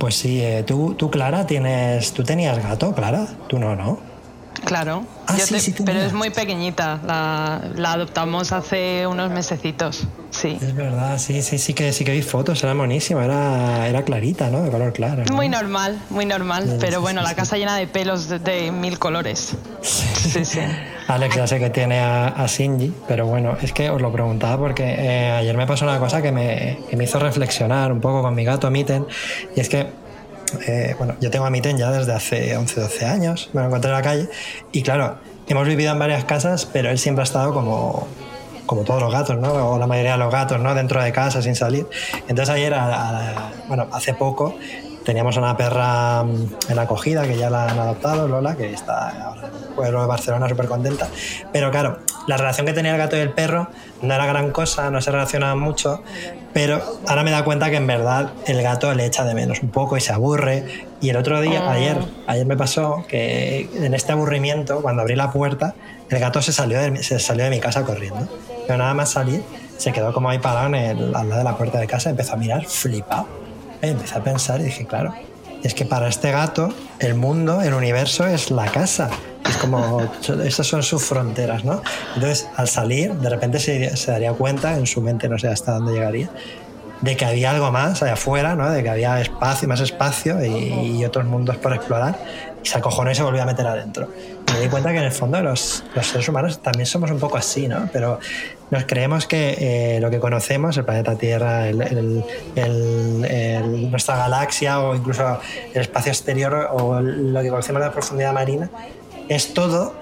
Pues sí, eh, tú, tú, Clara, tienes. ¿Tú tenías gato, Clara? Tú no, ¿no? Claro, Ah, Yo sí, te- sí, tú pero es muy pequeñita. La, la adoptamos hace unos mesecitos. Sí. Es verdad, sí, sí, sí que sí que vi fotos, era monísima, era, era clarita, ¿no? De color claro. ¿no? Muy normal, muy normal. Sí, Pero bueno, la casa llena de pelos de, de mil colores. Sí, sí. Alex ya sé que tiene a, a Shinji, pero bueno, es que os lo preguntaba porque eh, ayer me pasó una cosa que me, que me hizo reflexionar un poco con mi gato Mitten, y es que, eh, bueno, yo tengo a Mitten ya desde hace 11, 12 años, me lo encontré en la calle, y claro, hemos vivido en varias casas, pero él siempre ha estado como como todos los gatos, ¿no? O la mayoría de los gatos, ¿no? Dentro de casa, sin salir. Entonces ayer, a- a- bueno, hace poco, teníamos una perra mm, en acogida que ya la han adoptado, Lola, que está ahora en el pueblo de Barcelona súper contenta. Pero claro, la relación que tenía el gato y el perro no era gran cosa, no se relacionaban mucho, pero ahora me da cuenta que en verdad el gato le echa de menos un poco y se aburre. Y el otro día, Ah. ayer, ayer me pasó que en este aburrimiento, cuando abrí la puerta, el gato se salió de, mi- se salió de mi casa corriendo. Pero nada más salir, se quedó como ahí parado en el- al lado de la puerta de casa, empezó a mirar flipado. Empecé a pensar y dije, claro, es que para este gato el mundo, el universo es la casa. Es como, esas son sus fronteras, ¿no? Entonces, al salir, de repente se, se daría cuenta, en su mente no sé hasta dónde llegaría, de que había algo más allá afuera, ¿no? de que había espacio, más espacio y, y otros mundos por explorar. Y se acojonó y se volvió a meter adentro. Y me di cuenta que en el fondo los, los seres humanos también somos un poco así, ¿no? Pero nos creemos que eh, lo que conocemos, el planeta Tierra, el- el- el- el- nuestra galaxia o incluso el espacio exterior o lo que conocemos de la profundidad marina, es todo,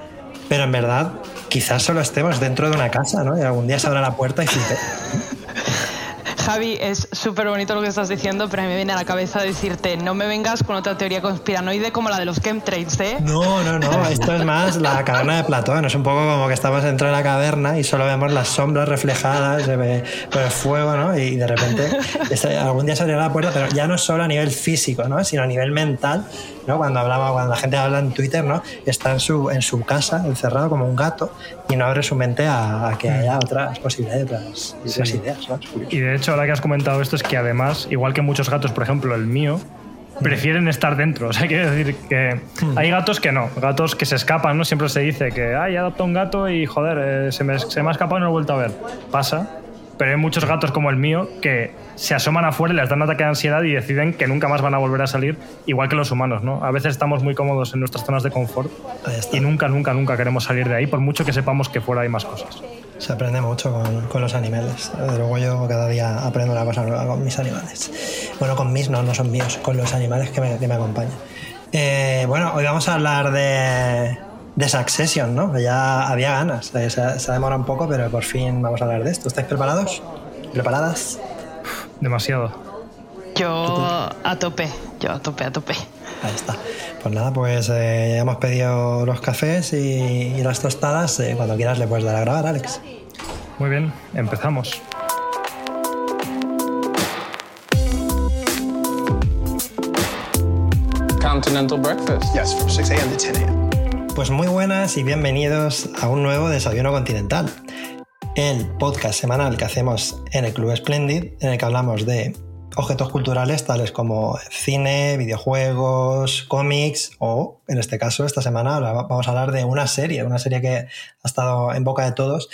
pero en verdad quizás solo estemos dentro de una casa, ¿no? Y algún día se abra la puerta y flipe. Javi, es súper bonito lo que estás diciendo, pero a mí me viene a la cabeza decirte, no me vengas con otra teoría conspiranoide como la de los chemtrails, ¿eh? No, no, no, esto es más la caverna de Platón, es un poco como que estamos dentro de la caverna y solo vemos las sombras reflejadas se ve por el fuego, ¿no? Y de repente algún día se abrirá la puerta, pero ya no solo a nivel físico, ¿no? Sino a nivel mental, ¿no? Cuando hablaba, cuando la gente habla en Twitter, ¿no? Está en su, en su casa, encerrado como un gato, y no abre su mente a, a que haya otras posibilidades, otras, otras ideas. Y de hecho, ahora que has comentado esto, es que además, igual que muchos gatos, por ejemplo, el mío, prefieren estar dentro. O sea, quiere decir que hay gatos que no, gatos que se escapan, ¿no? Siempre se dice que, ay, he adoptado un gato y, joder, eh, se, me, se me ha escapado y no lo he vuelto a ver. Pasa. Pero hay muchos gatos como el mío que se asoman afuera y les dan un ataque de ansiedad y deciden que nunca más van a volver a salir, igual que los humanos, ¿no? A veces estamos muy cómodos en nuestras zonas de confort y nunca, nunca, nunca queremos salir de ahí, por mucho que sepamos que fuera hay más cosas. Se aprende mucho con, con los animales. Desde luego yo cada día aprendo una cosa nueva con mis animales. Bueno, con mis no, no son míos, con los animales que me, que me acompañan. Eh, bueno, hoy vamos a hablar de, de Succession, ¿no? Ya había ganas, eh, se, se ha demorado un poco, pero por fin vamos a hablar de esto. ¿Estáis preparados? ¿Preparadas? Demasiado. Yo a tope, yo a tope, a tope. Ahí está. Pues nada, pues eh, ya hemos pedido los cafés y, y las tostadas. Eh, cuando quieras le puedes dar a grabar, Alex. Muy bien, empezamos. Continental breakfast. Yes, from 6 a.m. to 10 a.m. Pues muy buenas y bienvenidos a un nuevo Desayuno Continental, el podcast semanal que hacemos en el Club Splendid, en el que hablamos de objetos culturales tales como cine, videojuegos, cómics o, en este caso, esta semana vamos a hablar de una serie, una serie que ha estado en boca de todos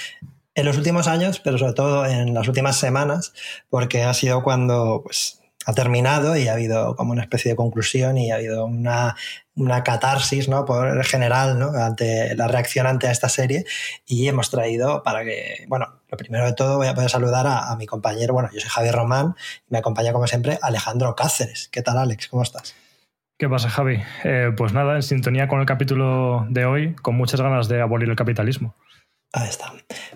en los últimos años, pero sobre todo en las últimas semanas, porque ha sido cuando pues, ha terminado y ha habido como una especie de conclusión y ha habido una, una catarsis ¿no? por general ¿no? ante la reacción ante esta serie y hemos traído para que, bueno, lo primero de todo voy a poder saludar a, mi compañero, bueno, yo soy Javier Román y me acompaña como siempre Alejandro Cáceres. ¿Qué tal Alex? ¿Cómo estás? ¿Qué pasa, Javi? Eh, pues nada, en sintonía con el capítulo de hoy, con muchas ganas de abolir el capitalismo. Ahí está.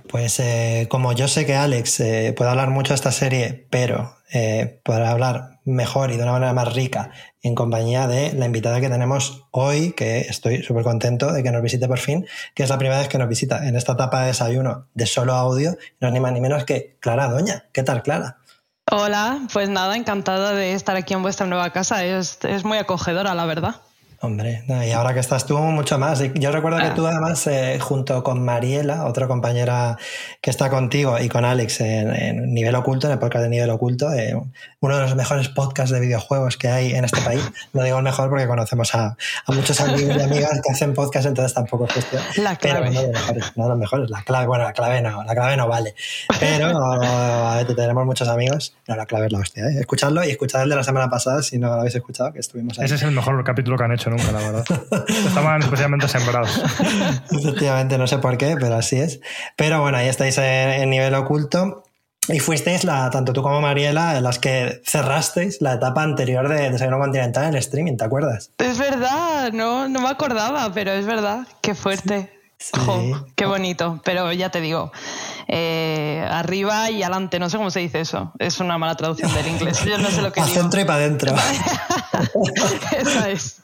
Pues eh, como yo sé que Alex eh, puede hablar mucho de esta serie, pero eh, podrá hablar mejor y de una manera más rica en compañía de la invitada que tenemos hoy, que estoy súper contento de que nos visite por fin, que es la primera vez que nos visita en esta etapa de desayuno de solo audio, no es ni más ni menos que Clara Doña. ¿Qué tal, Clara? Hola, pues nada, encantada de estar aquí en vuestra nueva casa. Es, es muy acogedora, la verdad. Hombre, no, y ahora que estás tú, mucho más. Yo recuerdo que Ah. tú, además, eh, junto con Mariela, otra compañera que está contigo, y con Alex en, en Nivel Oculto, en el podcast de Nivel Oculto, eh, uno de los mejores podcasts de videojuegos que hay en este país. No digo el mejor porque conocemos a, a muchos amigos y amigas que hacen podcast, entonces tampoco es cuestión. La Pero clave. no de los mejores, no de los mejores. La clave, bueno, la clave no, la clave no vale. Pero a ver, tenemos muchos amigos. No, la clave es la hostia. ¿eh? Escuchadlo y escuchad el de la semana pasada si no lo habéis escuchado, que estuvimos ahí. Ese es el mejor capítulo que han hecho nunca, la verdad. Estaban especialmente sembrados. Efectivamente, no sé por qué, pero así es. Pero bueno, ahí estáis en, en nivel oculto. Y fuisteis, la, tanto tú como Mariela, en las que cerrasteis la etapa anterior de Desayuno Continental en el streaming, ¿te acuerdas? Es verdad, no, no me acordaba, pero es verdad. Qué fuerte. Sí. Jo, qué bonito. Pero ya te digo, eh, arriba y adelante, no sé cómo se dice eso. Es una mala traducción del inglés. Yo no sé lo que digo. centro y para adentro. Esa es.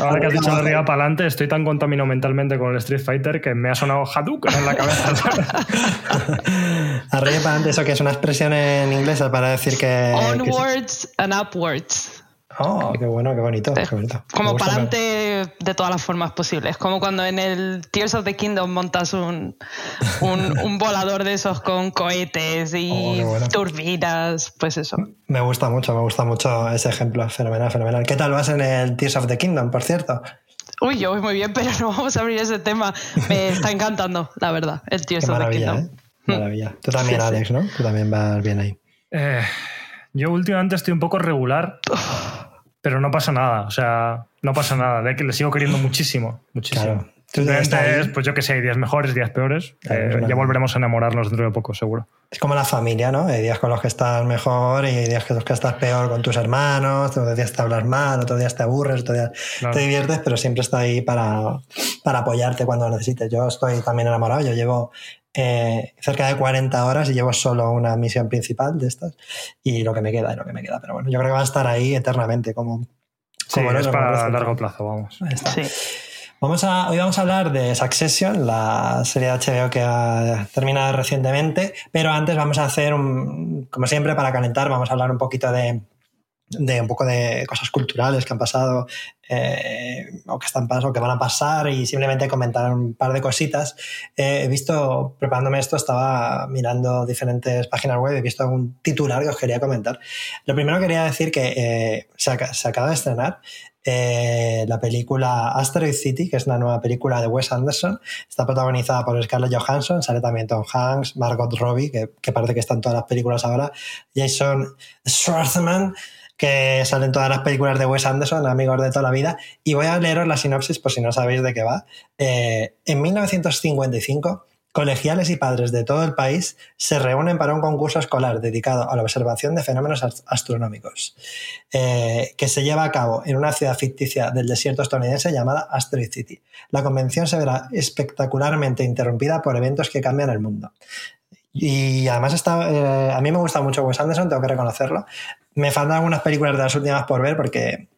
Ahora que has dicho de arriba para adelante, estoy tan contaminado mentalmente con el Street Fighter que me ha sonado Hadouken en la cabeza. Arriba y para adelante, eso que es una expresión en inglés para decir que. que- Onwards and upwards. oh, qué bueno, qué bonito. Qué bonito. Me Como para adelante de todas las formas posibles. Como cuando en el Tears of the Kingdom montas un, un, un volador de esos con cohetes Oh, y bueno. turbinas. Pues eso. Me gusta mucho, me gusta mucho ese ejemplo. Fenomenal, fenomenal. ¿Qué tal vas en el Tears of the Kingdom, por cierto? Uy, yo voy muy bien, pero no vamos a abrir ese tema. Me está encantando, la verdad, el Tears Qué of the Kingdom. ¿eh? Maravilla. Tú también, Sí, sí. Alex, ¿no? Tú también vas bien ahí. Eh, yo últimamente estoy un poco regular, pero no pasa nada. O sea, no pasa nada. De que le sigo queriendo muchísimo. Muchísimo. Claro. Simplemente es, pues yo que sé, hay días mejores, días peores. Claro, Eh, ya volveremos a enamorarnos dentro de poco, seguro. Es como la familia, ¿no? Hay días con los que estás mejor y hay días con los que estás peor con tus hermanos, otros días te hablas mal, otros días te aburres, otros días Claro. te diviertes, pero siempre está ahí para, para apoyarte cuando lo necesites. Yo estoy también enamorado, yo llevo eh, cerca de 40 horas y llevo solo una misión principal de estas y lo que me queda y lo que me queda. Pero bueno, yo creo que va a estar ahí eternamente como... Sí, como es para largo plazo, vamos. Ahí está. Sí. Vamos a, hoy vamos a hablar de Succession, la serie de HBO que ha terminado recientemente, pero antes vamos a hacer, un, como siempre, para calentar, vamos a hablar un poquito de, de un poco de cosas culturales que han pasado eh, o que están o que van a pasar y simplemente comentar un par de cositas. Eh, he visto, preparándome esto, estaba mirando diferentes páginas web he visto algún titular que os quería comentar. Lo primero quería decir que eh, se, se acaba de estrenar eh, la película Asteroid City, que es una nueva película de Wes Anderson. Está protagonizada por Scarlett Johansson, sale también Tom Hanks, Margot Robbie, que, que parece que está en todas las películas ahora, Jason Schwartzman, que sale en todas las películas de Wes Anderson, amigos de toda la vida. Y voy a leeros la sinopsis por si no sabéis de qué va. Eh, en 1955, colegiales y padres de todo el país se reúnen para un concurso escolar dedicado a la observación de fenómenos ast- astronómicos, eh, que se lleva a cabo en una ciudad ficticia del desierto estadounidense llamada Asteroid City. La convención se verá espectacularmente interrumpida por eventos que cambian el mundo. Y además está, eh, a mí me gusta mucho Wes Anderson, tengo que reconocerlo. Me faltan algunas películas de las últimas por ver porque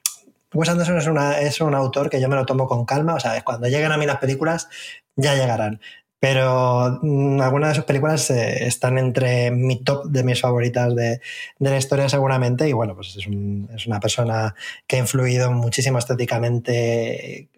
Wes Anderson es, una, es un autor que yo me lo tomo con calma. O sea, cuando lleguen a mí las películas, ya llegarán. Pero mm, algunas de sus películas eh, están entre mi top de mis favoritas de, de la historia seguramente. Y bueno, pues es, un- es una persona que ha influido muchísimo estéticamente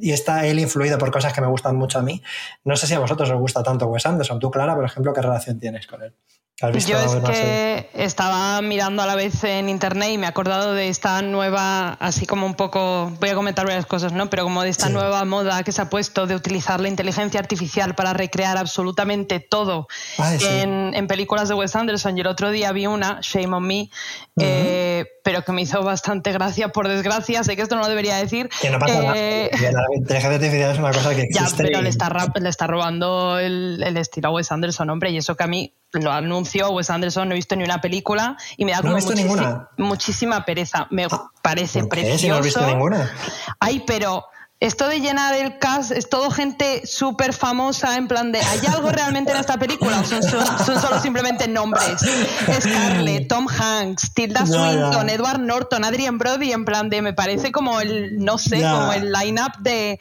y está él influido por cosas que me gustan mucho a mí. No sé si a vosotros os gusta tanto Wes Anderson. Tú, Clara, por ejemplo, ¿qué relación tienes con él? ¿Has visto Yo es que estaba mirando a la vez en internet y me he acordado de esta nueva, así como un poco, voy a comentar varias cosas, ¿no? Pero como de esta Sí. nueva moda que se ha puesto de utilizar la inteligencia artificial para recrear absolutamente todo Ay, sí. en, en películas de Wes Anderson. Y el otro día vi una, Shame on Me, eh, pero que me hizo bastante gracia, por desgracia. Sé que esto no lo debería decir. Que no pasa Eh, nada. que La inteligencia artificial es una cosa que ya, existe. pero y- le está, rap- le está robando el, el estilo a Wes Anderson, hombre, y eso que a mí lo anuncio, Wes Anderson, no he visto ni una película y me da ¿No como muchísima pereza. Me parece ¿Por qué? precioso. Si no has visto ninguna. Ay, pero esto de llenar el cast es todo gente súper famosa, en plan de, ¿hay algo realmente en esta película? ¿O son, son- son solo simplemente nombres? Scarlett, Tom Hanks, Tilda. Swinton, Edward Norton, Adrian Brody, en plan de, me parece como el, no sé, como el line-up de,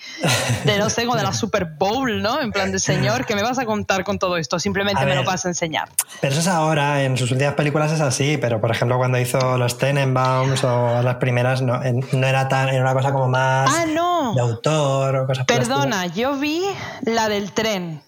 de, no sé, como de la Super Bowl, ¿no? En plan de, señor, ¿qué me vas a contar con todo esto? Simplemente A me lo vas a enseñar. Pero eso es ahora, en sus últimas películas es así, pero por ejemplo cuando hizo los Tenenbaums o las primeras no, no era tan, era una cosa como más Ah, no. Autor o cosas Perdona, yo vi la del tren.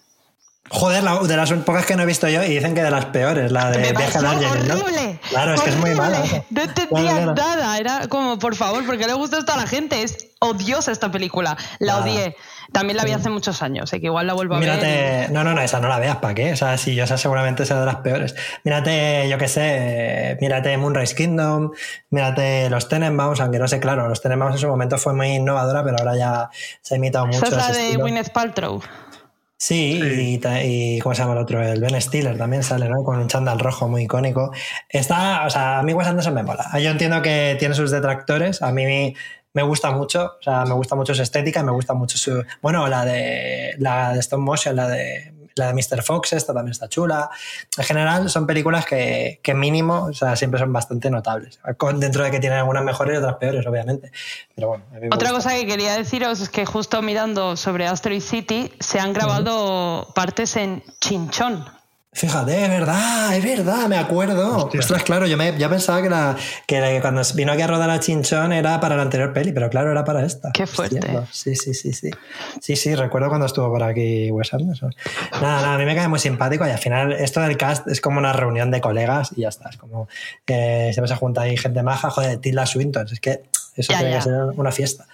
Joder, la- de las pocas que no he visto yo y dicen que de las peores, la de Viaje pareció a Darjeeling, ¿no? horrible. Claro, es que es muy horrible. mala. No entendía Claro, claro. nada. Era como, por favor, porque le gusta esto a la gente. Es odiosa esta película. La Ah. odié. También la vi hace muchos años, así que igual la vuelvo a ver. Mírate, no, no, no, esa no la veas, ¿para qué? O sea, sí, yo esa seguramente será de las peores. Mírate, yo qué sé, mírate Moonrise Kingdom, mírate los Tenenbaums, aunque no sé, claro, los Tenenbaums en su momento fue muy innovadora, pero ahora ya se ha imitado mucho. Esa es la de estilo. Gwyneth Paltrow. Sí, y ¿cómo se llama el otro? El Ben Stiller también sale, ¿no? Con un chándal rojo muy icónico. Está, o sea, a mí Wes Anderson me mola. Yo entiendo que tiene sus detractores. A mí me gusta mucho, o sea, me gusta mucho su estética, y me gusta mucho su. Bueno, la de la de Stop Motion, la de la de Mr. Fox, esta también está chula. En general, son películas que, que mínimo, o sea, siempre son bastante notables. Con- Dentro de que tienen algunas mejores y otras peores, obviamente. Pero bueno, a mí me Otra gusta. cosa que quería deciros es que justo mirando sobre Asteroid City se han grabado partes en Chinchón. Fíjate, es verdad, es verdad, me acuerdo. Hostia. Ostras, claro, yo me, ya pensaba que, la, que la- cuando vino aquí a rodar a Chinchón era para la anterior peli, pero claro, era para esta. Qué fuerte. Hostia, Sí, sí, sí, sí. Sí, sí, recuerdo cuando estuvo por aquí Wes Anderson. Nada, nada, a mí me cae muy simpático y al final esto del cast es como una reunión de colegas y ya está. Es como que siempre se junta ahí gente maja, joder, Tilda Swinton, es que eso Ya, tiene ya. que ser una fiesta.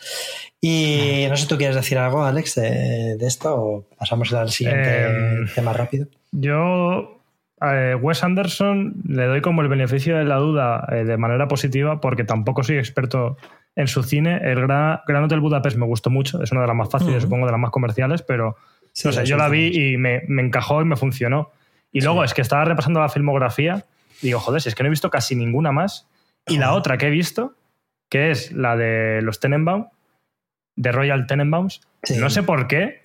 Y no sé si tú quieres decir algo, Alex, de, de esto o pasamos al siguiente Em, tema rápido. Yo, a Wes Anderson, le doy como el beneficio de la duda eh, de manera positiva porque tampoco soy experto en su cine. El Gran, Gran Hotel Budapest me gustó mucho, es una de las más fáciles, supongo, de las más comerciales, pero Sí, no sé, yo la vi y me, me encajó y me funcionó. Y luego es que estaba repasando la filmografía y digo, joder, si es que no he visto casi ninguna más. Y la otra que he visto, que es la de los Tenenbaum, de Royal Tenenbaums, Sí. no sé por qué,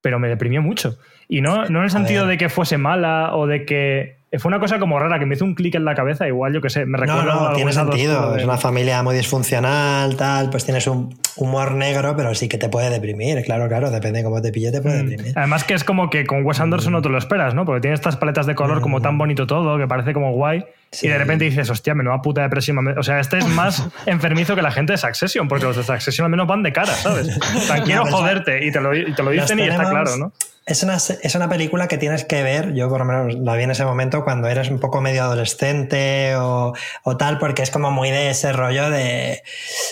pero me deprimió mucho. Y no, no en el sentido de que fuese mala o de que. Fue una cosa como rara, que me hizo un clic en la cabeza, igual yo que sé, me No, recuerda no, a tiene sentido. de- Es una familia muy disfuncional, tal, pues tienes un humor negro, pero sí que te puede deprimir. Claro, claro, depende de cómo te pille, te puede Mm. deprimir. Además que es como que con Wes Anderson no te lo esperas, ¿no? Porque tiene estas paletas de color como tan bonito todo, que parece como guay. Sí. Y de repente dices, hostia, menuda puta depresión. O sea, este es más enfermizo que la gente de Succession, porque los de Succession al menos van de cara, ¿sabes? Sea, quiero joderte y te lo, y te lo dicen y está claro, ¿no? Es una, es una película que tienes que ver, yo por lo menos la vi en ese momento cuando eres un poco medio adolescente o, o tal, porque es como muy de ese rollo de,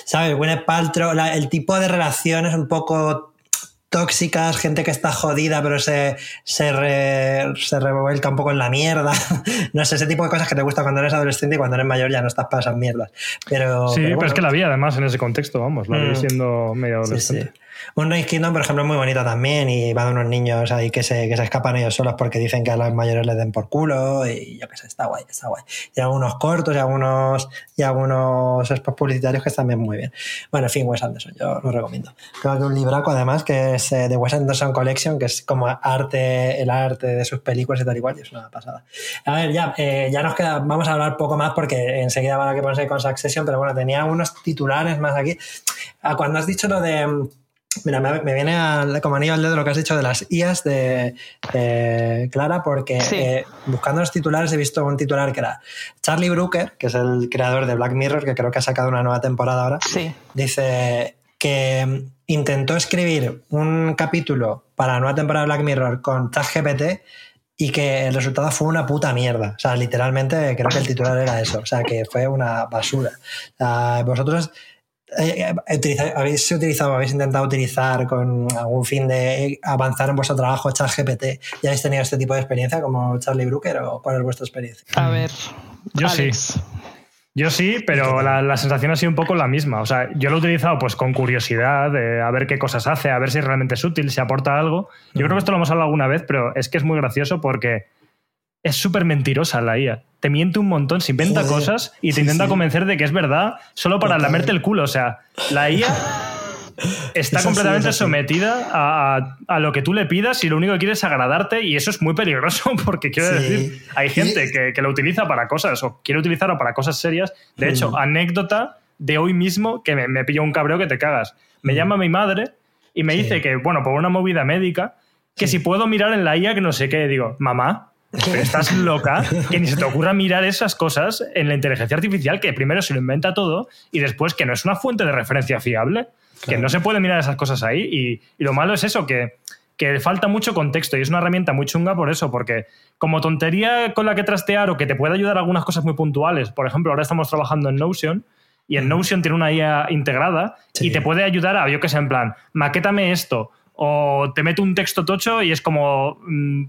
¿sabes? Gwyneth Paltrow, la- el tipo de relaciones un poco tóxicas, gente que está jodida pero se, se, re- se revuelca un poco en la mierda. no sé, ese tipo de cosas que te gusta cuando eres adolescente y cuando eres mayor ya no estás para esas mierdas. Pero, Sí, pero, bueno. es que la vi además en ese contexto, vamos, la vi Mm. siendo medio Sí, adolescente. Sí. Moonrise Kingdom, por ejemplo, es muy bonita también y va de unos niños ahí que se, que se escapan ellos solos porque dicen que a los mayores les den por culo y yo qué sé, está guay, está guay. Y algunos cortos y algunos, y algunos spots publicitarios que están bien muy bien. Bueno, en fin, Wes Anderson, yo lo recomiendo. Creo que un libraco además que es eh, de Wes Anderson Collection, que es como arte, el arte de sus películas y tal y cual, y es una pasada. A ver, ya, eh, ya nos queda, vamos a hablar poco más porque enseguida van a que ponerse con Succession, pero bueno, tenía unos titulares más aquí. Ah, Cuando has dicho lo de... Mira, me, me viene al- como anillo al dedo lo que has dicho de las IAs de eh, Clara, porque Sí. eh, buscando los titulares he visto un titular que era Charlie Brooker, que es el creador de Black Mirror, que creo que ha sacado una nueva temporada ahora, Sí. dice que mm, intentó escribir un capítulo para la nueva temporada de Black Mirror con ChatGPT y que el resultado fue una puta mierda. O sea, literalmente creo que el titular era eso. O sea, que fue una basura. O sea, vosotros utiliza- habéis utilizado, habéis intentado utilizar con algún fin de avanzar en vuestro trabajo ChatGPT. ¿Ya habéis tenido este tipo de experiencia como Charlie Brooker o cuál es vuestra experiencia? A ver. Yo Alex. sí. Yo sí, pero la, la sensación ha sido un poco la misma. O sea, yo lo he utilizado pues con curiosidad, de a ver qué cosas hace, a ver si realmente es útil, si aporta algo. Yo creo que esto lo hemos hablado alguna vez, pero es que es muy gracioso porque es súper mentirosa la IA. Te miente un montón, se inventa Joder. cosas y te Sí, intenta sí. convencer de que es verdad solo para Total. lamerte el culo. O sea, la IA está Eso completamente sí. sometida a, a lo que tú le pidas y lo único que quiere es agradarte y eso es muy peligroso porque quiero decir, hay gente que, que lo utiliza para cosas o quiere utilizarlo para cosas serias. De hecho, Mm. anécdota de hoy mismo que me, me pilló un cabreo que te cagas. Me Mm. llama mi madre y me dice que, bueno, por una movida médica, que si puedo mirar en la IA que no sé qué, digo, mamá, pero estás loca, que ni se te ocurra mirar esas cosas en la inteligencia artificial, que primero se lo inventa todo y después que no es una fuente de referencia fiable, que no se puede mirar esas cosas ahí. Y, y lo malo es eso, que, que falta mucho contexto y es una herramienta muy chunga por eso, porque como tontería con la que trastear o que te puede ayudar a algunas cosas muy puntuales, por ejemplo, ahora estamos trabajando en Notion. Y en Notion tiene una IA integrada Sí. y te puede ayudar a, yo que sé, en plan, maquétame esto, o te meto un texto tocho y es como, mm,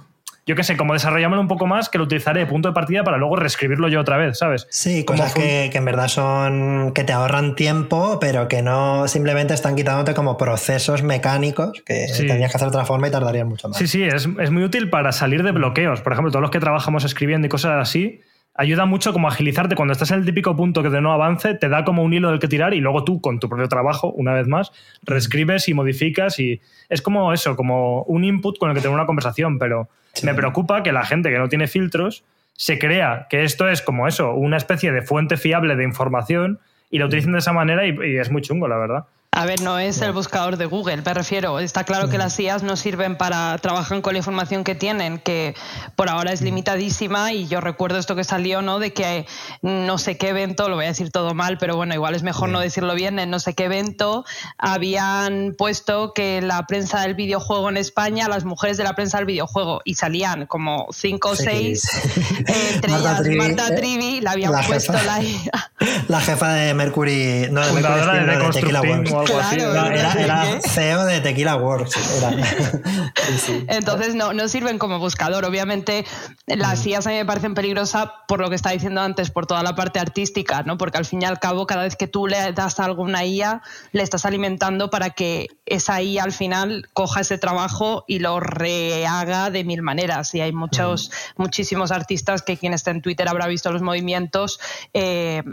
yo qué sé, como desarrollámoslo un poco más que lo utilizaré de punto de partida para luego reescribirlo yo otra vez, ¿sabes? Sí, Como cosas que, que en verdad son que te ahorran tiempo, pero que no simplemente están quitándote como procesos mecánicos que Sí. tendrías que hacer de otra forma y tardarían mucho más. Sí, sí, es, es muy útil para salir de bloqueos. Por ejemplo, todos los que trabajamos escribiendo y cosas así, ayuda mucho como a agilizarte. Cuando estás en el típico punto que de no avance, te da como un hilo del que tirar y luego tú, con tu propio trabajo, una vez más, reescribes y modificas y es como eso, como un input con el que tener una conversación, pero me preocupa que la gente que no tiene filtros se crea que esto es como eso, una especie de fuente fiable de información y la utilicen de esa manera y, y es muy chungo, la verdad. A ver, no es el buscador de Google, me refiero. Está claro que las IAs no sirven para trabajar con la información que tienen, que por ahora es limitadísima. Y yo recuerdo esto que salió, ¿no? De que no sé qué evento, lo voy a decir todo mal, pero bueno, igual es mejor no decirlo bien. En no sé qué evento habían puesto que la prensa del videojuego en España, las mujeres de la prensa del videojuego, y salían como cinco o Sí, seis, eh, entre Marta ellas Trivi, Marta eh, Trivi, le habían la puesto jefa. la IA. La jefa de Mercury, no de Mercury, de de Tequila o algo así. Claro, No, era, era CEO de Tequila Works. Era. Sí, sí. Entonces no, no sirven como buscador. Obviamente las Mm. IAs a mí me parecen peligrosas por lo que estaba diciendo antes, por toda la parte artística, ¿no? Porque al fin y al cabo, cada vez que tú le das algo a una IA, le estás alimentando para que esa IA al final coja ese trabajo y lo rehaga de mil maneras. Y hay muchos, Mm. muchísimos artistas que quien está en Twitter habrá visto los movimientos. eh,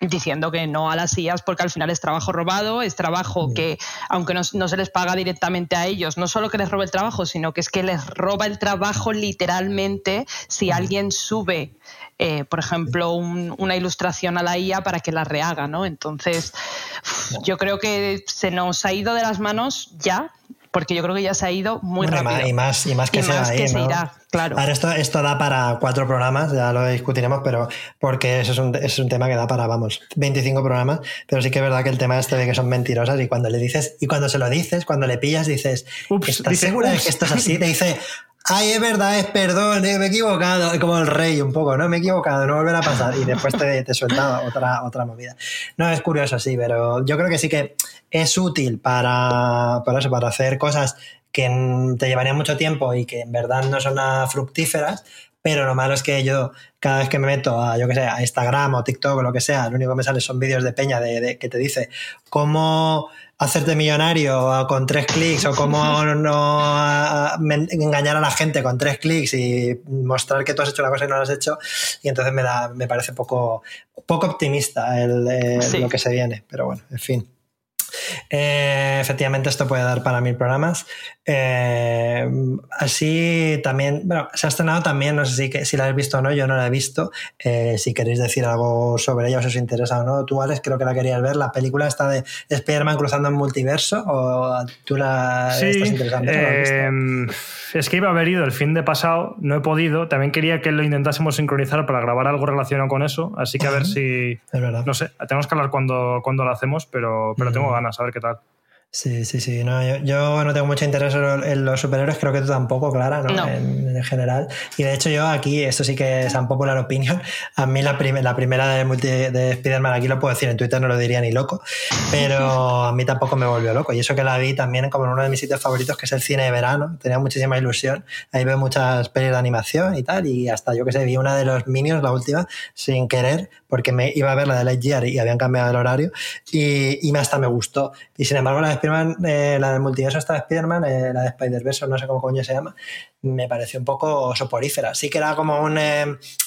diciendo que no a las IAs porque al final es trabajo robado, es trabajo que aunque no, no se les paga directamente a ellos, no solo que les robe el trabajo, sino que es que les roba el trabajo literalmente si alguien sube, eh, por ejemplo, un- una ilustración a la IA para que la rehaga, ¿no? Entonces, yo creo que se nos ha ido de las manos ya, porque yo creo que ya se ha ido muy Bueno, y más- rápido. Y más, y más que Y se va más que ir, se ¿no? irá, claro. Ahora esto, esto da para cuatro programas, ya lo discutiremos, pero porque eso es un, es un tema que da para, vamos, 25 programas, pero sí que es verdad que el tema este de que son mentirosas y cuando le dices, y cuando se lo dices, cuando le pillas, dices, Ups, ¿estás dice, segura de que esto es así? Te dice, ay, es verdad, es perdón, eh, me he equivocado, como el rey un poco, ¿no? Me he equivocado, no volverá a pasar, y después te, te suelta otra, otra movida. No, es curioso, sí, pero yo creo que sí que es útil para, para eso, para hacer cosas que te llevarían mucho tiempo y que en verdad no son nada fructíferas, pero lo malo es que yo cada vez que me meto a, yo que sé, a Instagram o TikTok o lo que sea, lo único que me sale son vídeos de peña de- que te dice cómo hacerte millonario con tres clics o cómo no engañar a la gente con tres clics y mostrar que tú has hecho una cosa y no la has hecho y entonces me da me parece poco poco optimista el, Sí. lo que se viene pero bueno en fin eh, efectivamente, esto puede dar para mil programas. Eh, así también, bueno, se ha estrenado también, no sé si, si la habéis visto o no, yo no la he visto. Eh, si queréis decir algo sobre ella, o si os interesa o no. Tú, Alex, creo que la querías ver. La película está de Spider-Man cruzando en multiverso, o tú la Sí, estás interesante. Eh, es que iba a haber ido el fin de pasado, no he podido. También quería que lo intentásemos sincronizar para grabar algo relacionado con eso, así que a ver si. Es verdad. No sé, tenemos que hablar cuando, cuando lo hacemos, pero, pero tengo ganas, a ver qué tal. Sí, sí, sí. No, yo, yo no tengo mucho interés en los superhéroes, creo que tú tampoco, Clara, ¿no? No. En, en general. Y de hecho, yo aquí, esto sí que es un popular opinion. A mí la, prim- la primera de, multi, de Spider-Man, aquí lo puedo decir, en Twitter no lo diría ni loco, pero a mí tampoco me volvió loco. Y eso que la vi también como en uno de mis sitios favoritos, que es el cine de verano. Tenía muchísima ilusión. Ahí veo muchas pelis de animación y tal. Y hasta yo que sé, vi una de los Minions, la última, sin querer, porque me iba a ver la de Lightyear y habían cambiado el horario. Y, y hasta me gustó. Y sin embargo, la Spider-Man, eh, la del multiverso esta de Spider-Man, eh, la de Spider-Verse, no sé cómo coño se llama, me pareció un poco soporífera. Sí que era como un, eh,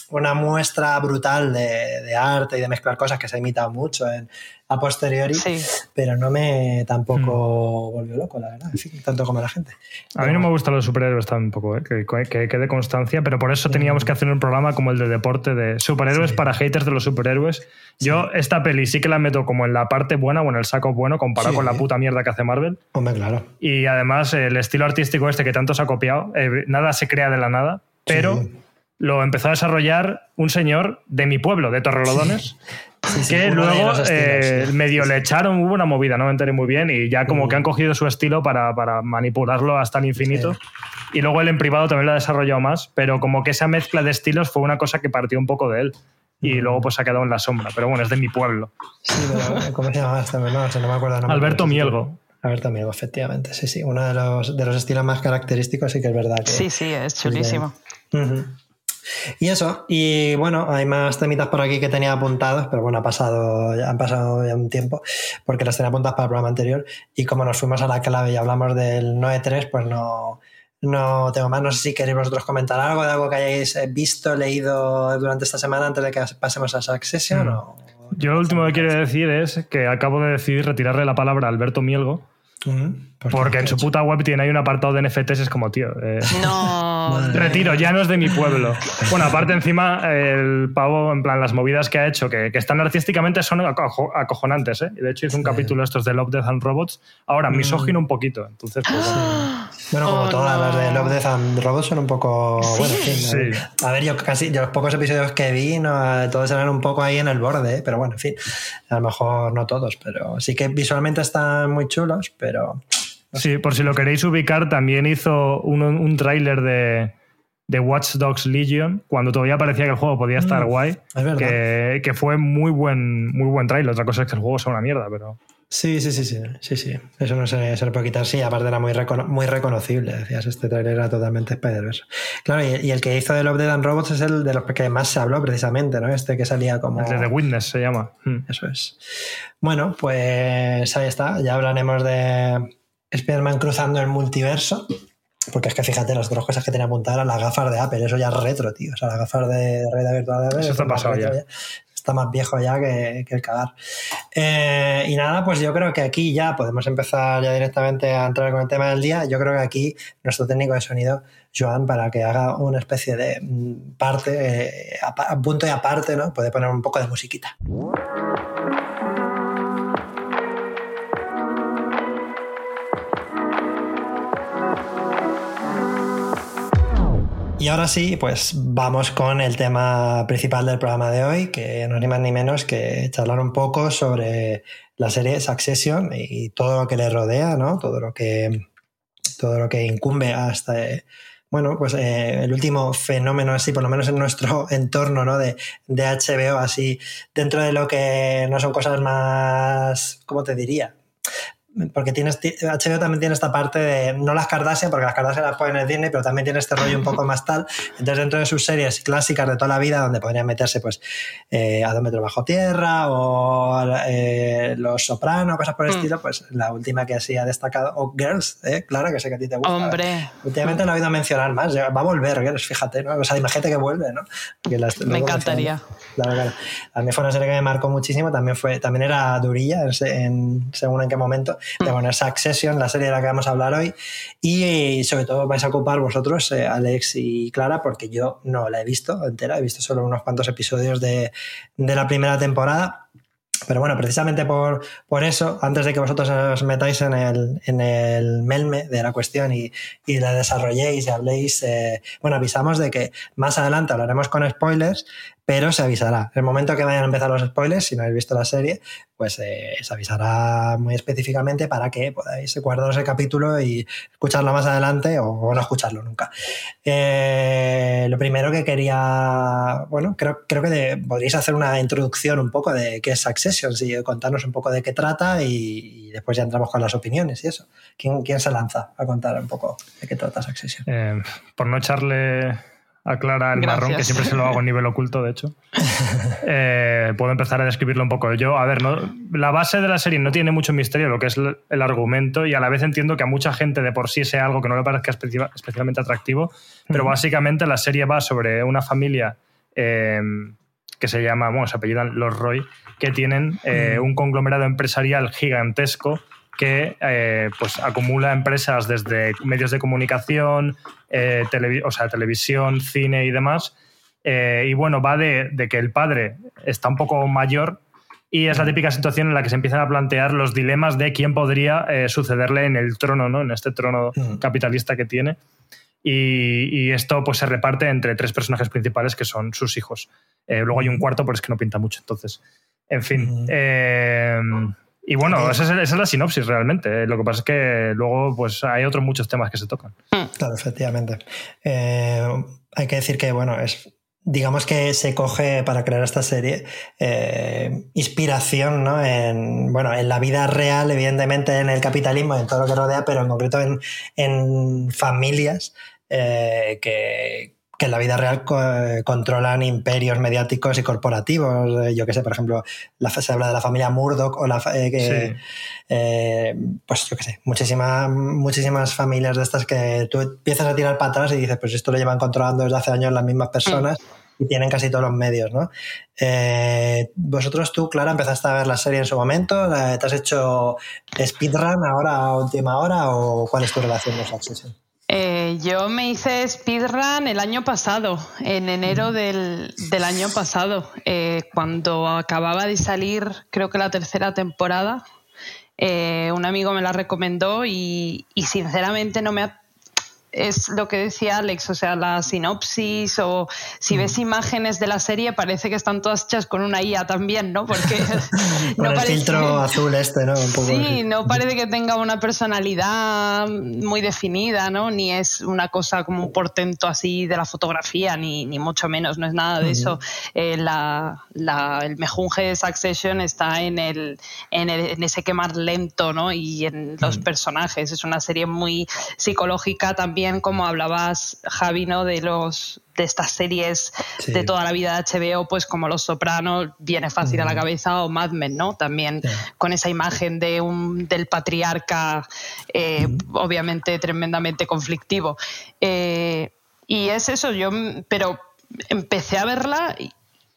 una muestra brutal de, de, arte y de mezclar cosas que se ha imitado mucho en, a posteriori, Sí. pero no me tampoco volvió loco, la verdad, tanto como la gente. A mí no me gustan los superhéroes tampoco, ¿eh? que, que quede constancia, pero por eso teníamos que hacer un programa como el de deporte de superhéroes Sí. para haters de los superhéroes. Yo esta peli sí que la meto como en la parte buena o en el saco bueno comparado Sí. con la puta mierda que hace Marvel. Hombre, claro. Y además el estilo artístico este que tanto se ha copiado, eh, nada se crea de la nada, pero Sí. lo empezó a desarrollar un señor de mi pueblo, de Torrelodones. Sí, sí, que de luego los estilos, eh, sí. medio le echaron, hubo una movida, no me enteré muy bien, y ya como Mm. que han cogido su estilo para, para manipularlo hasta el infinito. Y luego él en privado también lo ha desarrollado más, pero como que esa mezcla de estilos fue una cosa que partió un poco de él. Y Mm. luego pues ha quedado en la sombra. Pero bueno, es de mi pueblo. Sí, pero ¿cómo se llama este? No, o sea, no me acuerdo. el nombre, Alberto que- Mielgo. Alberto Mielgo, efectivamente. Sí, sí. Uno de los, de los estilos más característicos, sí que es verdad que. Sí, sí, es chulísimo. Ujú. Y eso, y bueno, hay más temitas por aquí que tenía apuntados, pero bueno, ha pasado, ya han pasado ya un tiempo, porque las tenía apuntadas para el programa anterior, y como nos fuimos a la clave y hablamos del Noe 3, pues no, no tengo más. No sé si queréis vosotros comentar algo de algo que hayáis visto, leído durante esta semana antes de que pasemos a Succession. Mm. o- Yo lo último que quiero decir es que acabo de decidir retirarle la palabra a Alberto Mielgo, Ujú. ¿Por qué? porque en su puta web tiene ahí un apartado de NFTs, es como, tío. eh, No. Retiro, ya no es de mi pueblo. Bueno, aparte encima, el pavo, en plan, las movidas que ha hecho, que, que están artísticamente son aco- acojonantes, ¿eh? Y de hecho hizo un capítulo estos de Love, Death and Robots, ahora misógino un poquito. Entonces, pues, bueno. Bueno, como Oh, todas no. las de Love, Death and Robots son un poco. Bueno, en fin, Sí. a ver. A ver, yo casi yo los pocos episodios que vi, no, todos eran un poco ahí en el borde, ¿eh? pero bueno, en fin, a lo mejor no todos, pero sí que visualmente están muy chulos, pero. Sí, por si lo queréis ubicar, también hizo un, un tráiler de, de Watch Dogs Legion, cuando todavía parecía que el juego podía estar Mm, guay, es verdad. que, que fue muy buen, muy buen tráiler. Otra cosa es que el juego sea una mierda, pero... Sí, sí, sí, sí, sí, sí. Eso no se, se le puede quitar. Sí, aparte era muy, recono- muy reconocible. Decías, este trailer era totalmente Spider-Verse. Claro, y, y el que hizo de Love, Dead and Robots es el de los que más se habló precisamente, ¿no? Este que salía como. El de The Witness se llama. Mm. Eso es. Bueno, pues ahí está. Ya hablaremos de Spider-Man cruzando el multiverso. Porque es que fíjate, las otras cosas que tenía apuntadas eran las gafas de Apple. Eso ya es retro, tío. O sea, las gafas de realidad virtual de Apple. Eso está pasado ya. Está más viejo ya que, que el cagar. Eh, y nada, pues yo creo que aquí ya podemos empezar ya directamente a entrar con el tema del día. Yo creo que aquí nuestro técnico de sonido, Joan, para que haga una especie de mm, parte, eh, a punto y aparte, ¿no? Puede poner un poco de musiquita. Y ahora sí, pues vamos con el tema principal del programa de hoy, que no es ni más ni menos que charlar un poco sobre la serie Succession y todo lo que le rodea, ¿no? Todo lo que, todo lo que incumbe hasta, bueno, pues eh, el último fenómeno así, por lo menos en nuestro entorno, ¿no? De, de HBO, así, dentro de lo que no son cosas más, ¿cómo te diría? Porque tienes, HBO también tiene esta parte de, no las Kardashian, porque las Kardashian las ponen en Disney, pero también tiene este rollo un poco más tal. Entonces, dentro de sus series clásicas de toda la vida, donde podrían meterse, pues, eh, A dos metros bajo tierra o eh, Los Sopranos, cosas por el Mm. estilo, pues la última que así ha destacado, o Girls, ¿eh? Clara, que sé que a ti te gusta. Hombre, Últimamente lo he oído mencionar más, va a volver Girls, fíjate, ¿no? O sea, imagínate que vuelve, ¿no? Que las- me encantaría. Claro, claro. A mí fue una serie que me marcó muchísimo. También fue, también era durilla, en, en- según en qué momento. Pero bueno, Succession, la serie de la que vamos a hablar hoy. Y, sobre todo vais a ocupar vosotros, eh, Alex y Clara, porque yo no la he visto entera. He visto solo unos cuantos episodios de, de la primera temporada. Pero bueno, precisamente por, por eso, antes de que vosotros os metáis en el, en el melme de la cuestión y, y la desarrolléis y habléis, eh, bueno, avisamos de que más adelante hablaremos con spoilers, pero se avisará. El momento que vayan a empezar los spoilers, si no habéis visto la serie, pues eh, se avisará muy específicamente para que podáis guardaros el capítulo y escucharlo más adelante o, no escucharlo nunca. Eh, lo primero que quería, bueno, creo, que de- podríais hacer una introducción un poco de qué es Succession, sí, contarnos un poco de qué trata y, después ya entramos con las opiniones y eso. ¿Quién, ¿Quién se lanza a contar un poco de qué trata Succession? Eh, por no echarle aclara el marrón, que siempre se lo hago a nivel oculto, de hecho. Eh, puedo empezar a describirlo un poco. Yo, a ver, no, la base de la serie no tiene mucho misterio, lo que es el, el argumento, y a la vez entiendo que a mucha gente de por sí sea algo que no le parezca especi- especialmente atractivo, pero básicamente la serie va sobre una familia eh, que se llama, bueno, se apellidan Los Roy, que tienen eh, un conglomerado empresarial gigantesco que eh, pues acumula empresas desde medios de comunicación, eh, televi- o sea, televisión, cine y demás. Eh, y bueno, va de, de que el padre está un poco mayor y es la típica situación en la que se empiezan a plantear los dilemas de quién podría sucederle en el trono, ¿no? En este trono capitalista que tiene. Y, y esto pues se reparte entre tres personajes principales que son sus hijos. Luego hay un cuarto, pero es que no pinta mucho. Entonces, en fin. Eh, y bueno, esa es, esa es la sinopsis realmente. Lo que pasa es que luego pues hay otros muchos temas que se tocan. Claro, efectivamente. Eh, hay que decir que, bueno, es. Digamos que se coge para crear esta serie eh, inspiración ¿no? en, bueno, en la vida real, evidentemente en el capitalismo, en todo lo que rodea, pero en concreto en, en familias eh, que, que en la vida real co- controlan imperios mediáticos y corporativos. Eh, Yo que sé, por ejemplo, la, se habla de la familia Murdoch o la, fa- eh, que, Sí. eh, pues yo qué sé, muchísimas, muchísimas familias de estas que tú empiezas a tirar para atrás y dices, pues esto lo llevan controlando desde hace años las mismas personas y tienen casi todos los medios, ¿no? Eh, vosotros, tú, Clara, empezaste a ver la serie en su momento, ¿La- ¿te has hecho speedrun ahora a última hora o cuál es tu relación con Succession? Eh, yo me hice speedrun el año pasado, en enero del, del año pasado, eh, cuando acababa de salir, creo que la tercera temporada. Eh, un amigo me la recomendó y, y sinceramente no me es lo que decía Alex, o sea, la sinopsis o si ves imágenes de la serie parece que están todas hechas con una IA también, ¿no? Porque Con el parece- filtro azul este, ¿no? Un poco Sí, así. no parece que tenga una personalidad muy definida, ¿no? Ni es una cosa como un portento así de la fotografía, ni, ni mucho menos, no es nada de eso. Eh, la- la- el mejunje de Succession está en, el, en, el- en ese quemar lento, ¿no? Y en los personajes. Es una serie muy psicológica también, como hablabas, Javi, ¿no? De los de estas series Sí. de toda la vida de HBO, pues como Los Sopranos, viene fácil a la cabeza, o Mad Men, ¿no? También con esa imagen de un, del patriarca, eh, obviamente tremendamente conflictivo. Eh, y es eso, yo, pero empecé a verla y,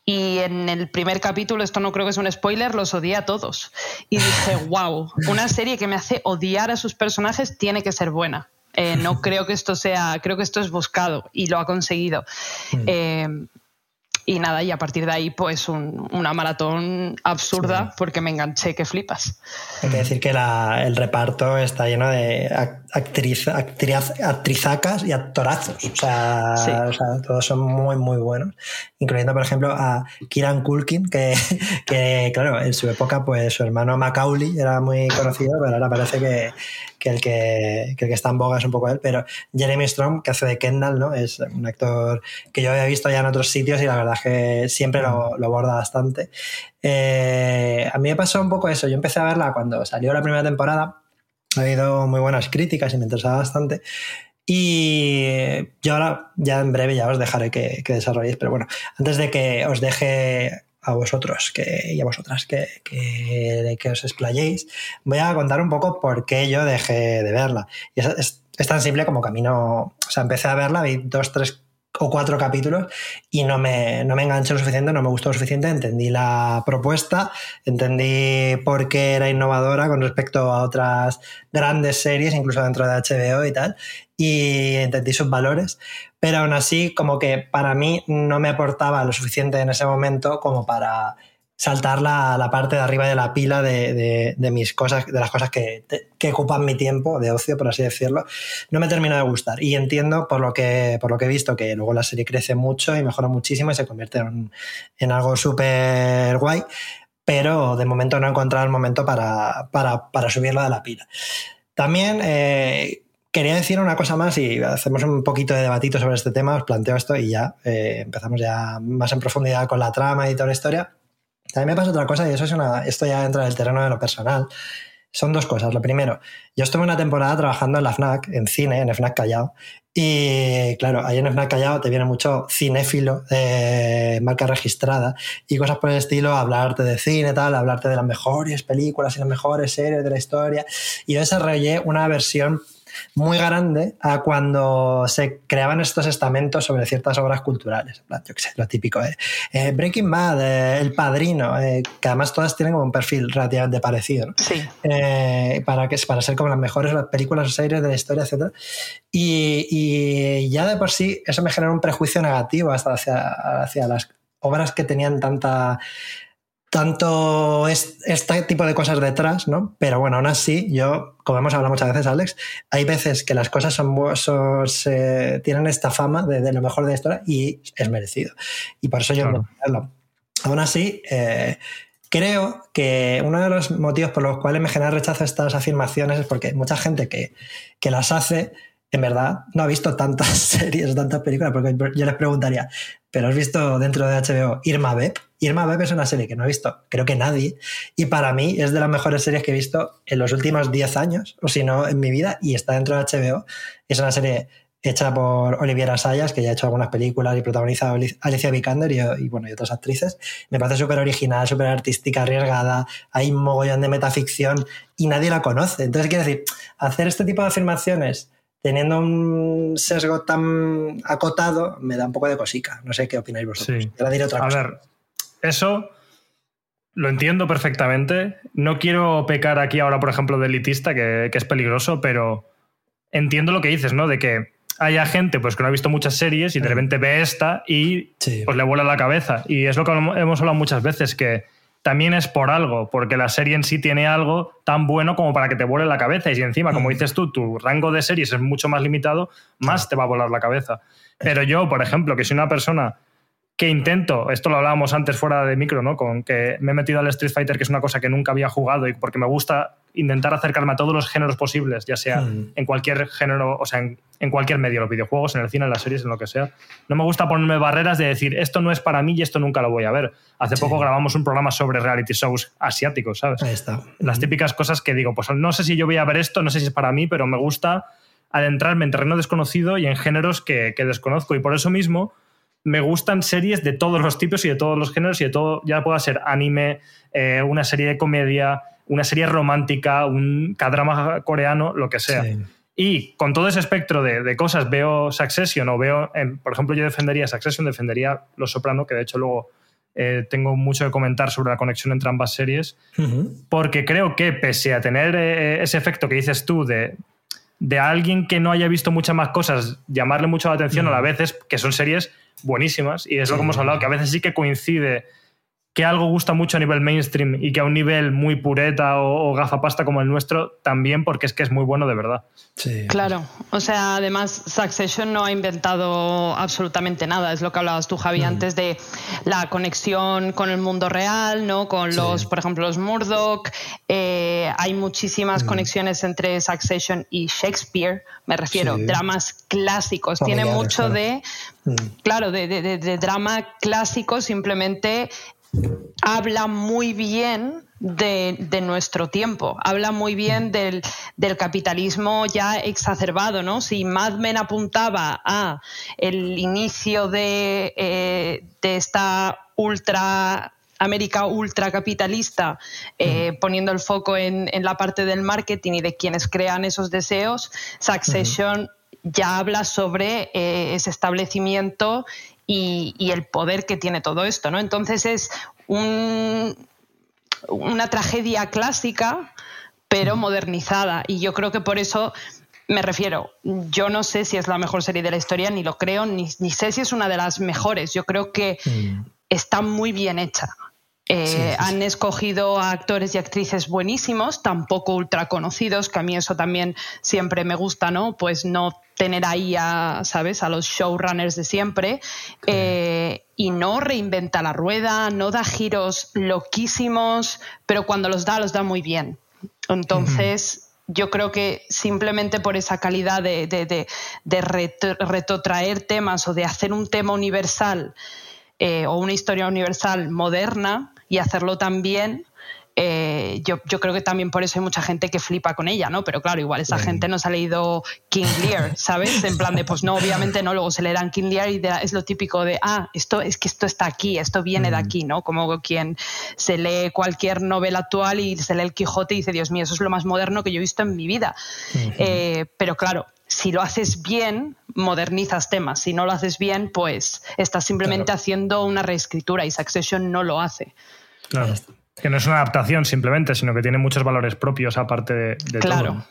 y en el primer capítulo, esto no creo que es un spoiler, los odié a todos. Y dije, wow, una serie que me hace odiar a sus personajes tiene que ser buena. Eh, no creo que esto sea, creo que esto es buscado y lo ha conseguido. Eh, y nada, y a partir de ahí, pues un- una maratón absurda porque me enganché que flipas. Hay que decir que la- el reparto está lleno de ac- actriz, actriz- actrizacas y actorazos. O sea, Sí. o sea, todos son muy, muy buenos. Incluyendo, por ejemplo, a Kieran Culkin, que, que, claro, en su época, pues su hermano Macaulay era muy conocido, pero ahora parece que, que el que, que el que está en boga es un poco él. Pero Jeremy Strong, que hace de Kendall, ¿no? Es un actor que yo había visto ya en otros sitios y la verdad es que siempre lo, lo borda bastante. Eh, a mí me pasó un poco eso. Yo empecé a verla cuando salió la primera temporada. Ha habido muy buenas críticas y me interesaba bastante. Y yo ahora, ya en breve, ya os dejaré que, que desarrolléis, pero bueno, antes de que os deje a vosotros que, y a vosotras que, que, os explayéis, voy a contar un poco por qué yo dejé de verla. Es, tan simple como camino, o sea, empecé a verla, vi dos, tres o cuatro capítulos y no me, no me enganchó lo suficiente, no me gustó lo suficiente, entendí la propuesta, entendí por qué era innovadora con respecto a otras grandes series, incluso dentro de HBO y tal, y entendí sus valores, pero aún así como que para mí no me aportaba lo suficiente en ese momento como para saltar la, la parte de arriba de la pila de, de- mis cosas, de las cosas que, que ocupan mi tiempo de ocio, por así decirlo, no me terminó de gustar. Y entiendo por lo que, por lo que he visto que luego la serie crece mucho y mejora muchísimo y se convierte en, en algo súper guay, pero de momento no he encontrado el momento para, para, para subirlo de la pila. También eh, quería decir una cosa más y hacemos un poquito de debatito sobre este tema, os planteo esto y ya eh, empezamos ya más en profundidad con la trama y toda la historia. También me pasa otra cosa y eso es una, esto ya entra en el terreno de lo personal. son dos cosas. Lo primero, yo estuve una temporada trabajando en la FNAC, en cine, en FNAC Callao, y claro, ahí en FNAC Callao te viene mucho cinéfilo, de marca registrada y cosas por el estilo, hablarte de cine, tal, hablarte de las mejores películas y las mejores series de la historia. Y yo desarrollé una versión muy grande a cuando se creaban estos estamentos sobre ciertas obras culturales. Yo qué sé, lo típico. ¿eh? eh Breaking Bad, eh, El Padrino, eh, que además todas tienen como un perfil relativamente parecido. Sí. para, que, para ser como las mejores películas o series de la historia, etc. Y, y, ya de por sí eso me generó un prejuicio negativo hasta hacia, hacia las obras que tenían tanta tanto este tipo de cosas detrás, ¿no? Pero bueno, aún así, yo, como hemos hablado muchas veces, Alex, hay veces que las cosas son, tienen esta fama de, lo mejor de la historia y es merecido. Y por eso yo claro. Aún así, eh, creo que uno de los motivos por los cuales me genera rechazo estas afirmaciones es porque mucha gente que, que las hace en verdad no ha visto tantas series, tantas películas, porque yo les preguntaría, ¿pero has visto dentro de HBO Irma Beb? Irma Beb es una serie que no he visto, creo que nadie, y para mí es de las mejores series que he visto en los últimos 10 años, o si no, en mi vida, y está dentro de HBO. Es una serie hecha por Oliviera Sayas, que ya ha hecho algunas películas y protagoniza a Alicia Vikander y, bueno, y otras actrices. Me parece súper original, súper artística, arriesgada, hay un mogollón de metaficción y nadie la conoce. Entonces, quiero decir, hacer este tipo de afirmaciones teniendo un sesgo tan acotado, me da un poco de cosica. No sé qué opináis vosotros. Sí. a ver, eso lo entiendo perfectamente. No quiero pecar aquí ahora, por ejemplo, de elitista, que, es peligroso, pero entiendo lo que dices, ¿no? De que haya gente pues, que no ha visto muchas series y de repente ve esta y pues le vuela la cabeza. Y es lo que hemos hablado muchas veces, que también es por algo, porque la serie en sí tiene algo tan bueno como para que te vuele la cabeza. Y si encima, como dices tú, tu rango de series es mucho más limitado, más te va a volar la cabeza. Pero yo, por ejemplo, que soy una persona que intento, esto lo hablábamos antes fuera de micro, ¿no? Con que me he metido al Street Fighter, que es una cosa que nunca había jugado y porque me gusta intentar acercarme a todos los géneros posibles, ya sea hmm. en cualquier género, o sea, en, cualquier medio, los videojuegos, en el cine, en las series, en lo que sea. No me gusta ponerme barreras de decir, esto no es para mí y esto nunca lo voy a ver. Hace poco grabamos un programa sobre reality shows asiáticos, ¿sabes? Ahí está. Las típicas cosas que digo, pues no sé si yo voy a ver esto, no sé si es para mí, pero me gusta adentrarme en terreno desconocido y en géneros que, que desconozco. Y por eso mismo me gustan series de todos los tipos y de todos los géneros y de todo, ya pueda ser anime, eh, una serie de comedia, una serie romántica, un drama coreano, lo que sea. Y con todo ese espectro de, cosas veo Succession o veo, por ejemplo, yo defendería Succession, defendería Los Soprano, que de hecho luego eh, tengo mucho que comentar sobre la conexión entre ambas series, porque creo que pese a tener eh, ese efecto que dices tú de, de alguien que no haya visto muchas más cosas, llamarle mucho la atención a la vez, es que son series buenísimas y es lo que hemos hablado, que a veces sí que coincide que algo gusta mucho a nivel mainstream y que a un nivel muy pureta o, gafapasta como el nuestro también porque es que es muy bueno de verdad. Sí. Claro, o sea, además Succession no ha inventado absolutamente nada, es lo que hablabas tú Javi mm. antes de la conexión con el mundo real, ¿no? Con los, por ejemplo, los Murdoch, eh, hay muchísimas mm. conexiones entre Succession y Shakespeare, me refiero, dramas clásicos, tiene mucho de, mm. claro, de, de drama clásico simplemente habla muy bien de, nuestro tiempo, habla muy bien del, capitalismo ya exacerbado, ¿no? Si Mad Men apuntaba a el inicio de, eh, esta ultra América ultracapitalista, eh, poniendo el foco en, la parte del marketing y de quienes crean esos deseos, Succession ya habla sobre eh, ese establecimiento y, el poder que tiene todo esto, ¿no? Entonces es una tragedia clásica, pero modernizada. Y yo creo que por eso me refiero, yo no sé si es la mejor serie de la historia, ni lo creo, ni, sé si es una de las mejores. Yo creo que mm. está muy bien hecha. Eh, han escogido a actores y actrices buenísimos, tampoco ultra conocidos, que a mí eso también siempre me gusta, ¿no? Pues no tener ahí a, ¿sabes?, a los showrunners de siempre. Eh, y no reinventa la rueda, no da giros loquísimos, pero cuando los da, los da muy bien. Entonces, yo creo que simplemente por esa calidad de, de, retrotraer temas o de hacer un tema universal eh, o una historia universal moderna, y hacerlo también eh, yo, yo, creo que también por eso hay mucha gente que flipa con ella, ¿no? Pero claro, igual esa gente no se ha leído King Lear, ¿sabes? En plan de, pues no, obviamente no, luego se leerán King Lear y es lo típico de, ah, esto es que esto está aquí, esto viene de aquí, ¿no? Como quien se lee cualquier novela actual y se lee el Quijote y dice, Dios mío, eso es lo más moderno que yo he visto en mi vida. Eh, pero claro, si lo haces bien, modernizas temas. Si no lo haces bien, pues estás simplemente haciendo una reescritura y Succession no lo hace. Claro. Que no es una adaptación simplemente, sino que tiene muchos valores propios aparte de, claro.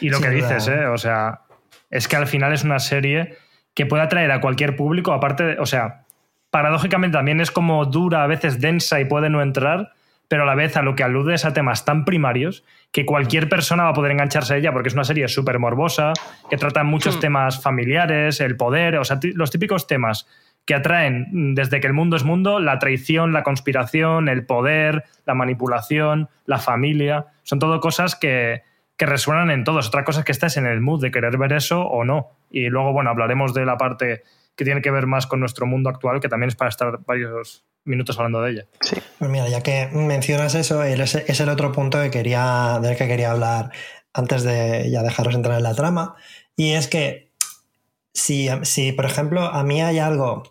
Y lo que dices, ¿eh? O sea, es que al final es una serie que puede atraer a cualquier público, aparte de, o sea, paradójicamente también es como dura, a veces densa y puede no entrar, pero a la vez a lo que alude es a temas tan primarios que cualquier persona va a poder engancharse a ella porque es una serie súper morbosa, que trata muchos hmm. temas familiares, el poder, o sea, los típicos temas que atraen desde que el mundo es mundo, la traición, la conspiración, el poder, la manipulación, la familia. Son todo cosas que, que resuenan en todos. Otra cosa es que estés en el mood de querer ver eso o no. Y luego, bueno, hablaremos de la parte que tiene que ver más con nuestro mundo actual, que también es para estar varios minutos hablando de ella. Sí. Pues mira, ya que mencionas eso, es, el otro punto que quería, del que quería hablar antes de ya dejaros entrar en la trama. Y es que si, si, por ejemplo, a mí hay algo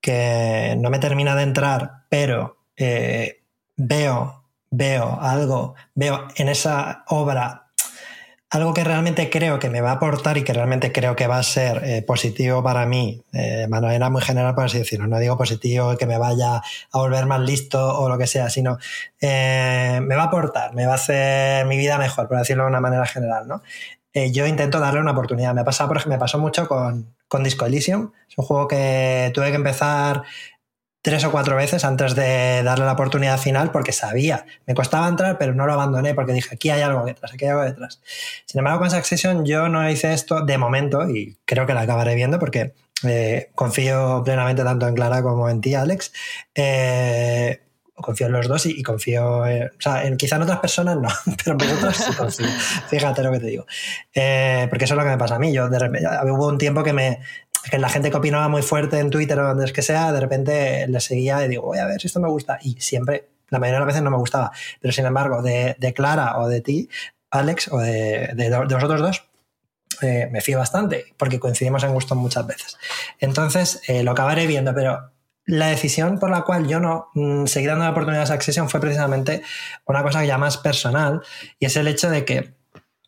que no me termina de entrar, pero eh, veo, veo algo, veo en esa obra algo que realmente creo que me va a aportar y que realmente creo que va a ser eh, positivo para mí, eh, de manera muy general, por así decirlo. No digo positivo que me vaya a volver más listo o lo que sea, sino me va a aportar, me va a hacer mi vida mejor, por decirlo de una manera general. ¿no? Yo intento darle una oportunidad. Me, me pasó mucho con, con Disco Elysium. Es un juego que tuve que empezar tres o cuatro veces antes de darle la oportunidad final porque sabía, me costaba entrar, pero no lo abandoné porque dije, aquí hay algo detrás, aquí hay algo detrás. Sin embargo, con Succession yo no hice esto de momento y creo que la acabaré viendo porque eh, confío plenamente tanto en Clara como en ti, Alex. Eh, confío en los dos y, confío, en, o sea, en, quizá en otras personas no, pero en vosotros sí confío. Fíjate lo que te digo. Eh, porque eso es lo que me pasa a mí. Yo de repente, hubo un tiempo que me que la gente que opinaba muy fuerte en Twitter o donde es que sea, de repente le seguía y digo, voy a ver si esto me gusta. Y siempre, la mayoría de las veces no me gustaba. Pero sin embargo, de, Clara o de ti, Alex, o de, de, de vosotros dos, eh, me fío bastante, porque coincidimos en gustos muchas veces. Entonces, eh, lo acabaré viendo, pero la decisión por la cual yo no mm, seguí dando la oportunidad a Succession fue precisamente una cosa ya más personal y es el hecho de que,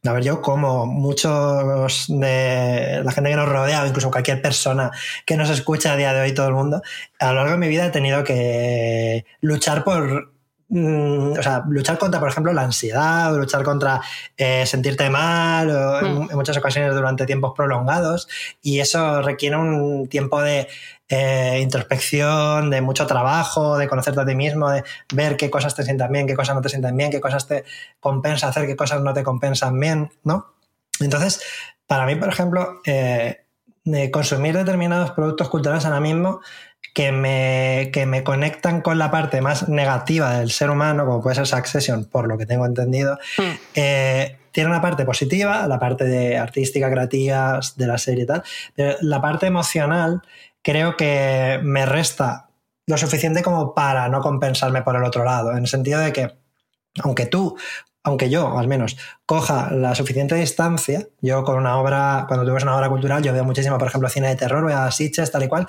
a ver, yo como muchos de la gente que nos rodea o incluso cualquier persona que nos escucha a día de hoy, todo el mundo, a lo largo de mi vida he tenido que luchar por mm, o sea, luchar contra, por ejemplo, la ansiedad o luchar contra eh, sentirte mal en, mm. muchas ocasiones durante tiempos prolongados y eso requiere un tiempo de eh, introspección, de mucho trabajo, de conocerte a ti mismo, de ver qué cosas te sientan bien, qué cosas no te sientan bien, qué cosas te compensa hacer, qué cosas no te compensan bien, ¿no? Entonces, para mí, por ejemplo, eh, consumir determinados productos culturales ahora mismo que me, que me conectan con la parte más negativa del ser humano, como puede ser Succession, por lo que tengo entendido, mm. eh, tiene una parte positiva, la parte de artística, creativa de la serie y tal, pero la parte emocional creo que me resta lo suficiente como para no compensarme por el otro lado, en el sentido de que, aunque tú, aunque yo al menos, coja la suficiente distancia, yo con una obra, cuando tú una obra cultural, yo veo muchísimo, por ejemplo, cine de terror, veo a Sitches, tal y cual,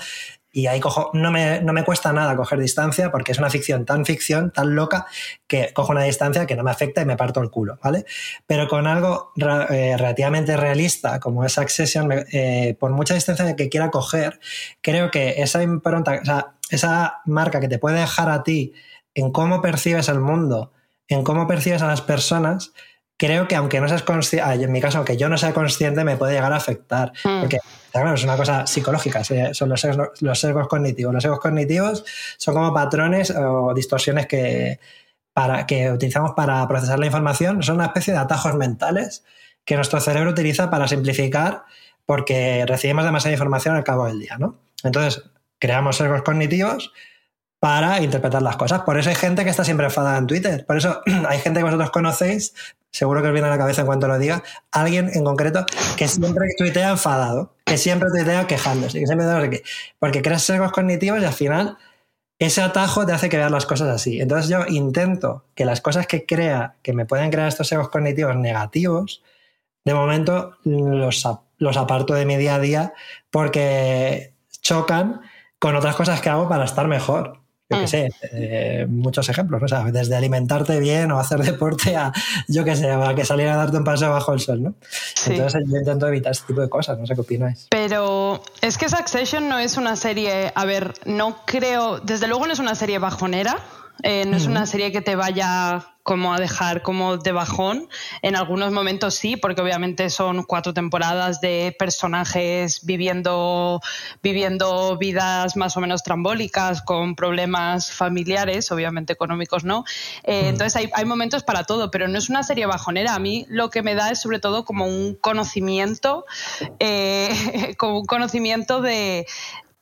y ahí cojo, no me, no me cuesta nada coger distancia porque es una ficción tan ficción, tan loca, que cojo una distancia que no me afecta y me parto el culo, ¿vale? Pero con algo eh, relativamente realista como es Accession, eh, por mucha distancia que quiera coger, creo que esa impronta, o sea, esa marca que te puede dejar a ti en cómo percibes el mundo, en cómo percibes a las personas, creo que aunque no seas consciente, en mi caso, aunque yo no sea consciente, me puede llegar a afectar. Mm. Porque, claro, es una cosa psicológica, son los sesgos, los sesgos cognitivos. Los sesgos cognitivos son como patrones o distorsiones que, para, que utilizamos para procesar la información. Son una especie de atajos mentales que nuestro cerebro utiliza para simplificar porque recibimos demasiada información al cabo del día, ¿no? Entonces, creamos sesgos cognitivos para interpretar las cosas. Por eso hay gente que está siempre enfadada en Twitter. Por eso hay gente que vosotros conocéis, seguro que os viene a la cabeza en cuanto lo diga, alguien en concreto que siempre tuitea enfadado, que siempre tuitea quejándose, que siempre. Porque creas sesgos cognitivos y al final ese atajo te hace veas las cosas así. Entonces yo intento que las cosas que crea, que me pueden crear estos egos cognitivos negativos, de momento los, los aparto de mi día a día porque chocan con otras cosas que hago para estar mejor. Yo qué mm. sé, eh, muchos ejemplos, ¿no? o desde alimentarte bien o hacer deporte a, yo qué sé, a que salir a darte un paseo bajo el sol, ¿no? Entonces yo intento evitar este tipo de cosas, no sé qué opináis. Pero es que Succession no es una serie, a ver, no creo, desde luego no es una serie bajonera, eh, no es una serie que te vaya como a dejar como de bajón. En algunos momentos sí, porque obviamente son cuatro temporadas de personajes viviendo, viviendo vidas más o menos trambólicas, con problemas familiares, obviamente económicos no. Eh, entonces hay, hay, momentos para todo, pero no es una serie bajonera. A mí lo que me da es sobre todo como un conocimiento, eh, como un conocimiento de,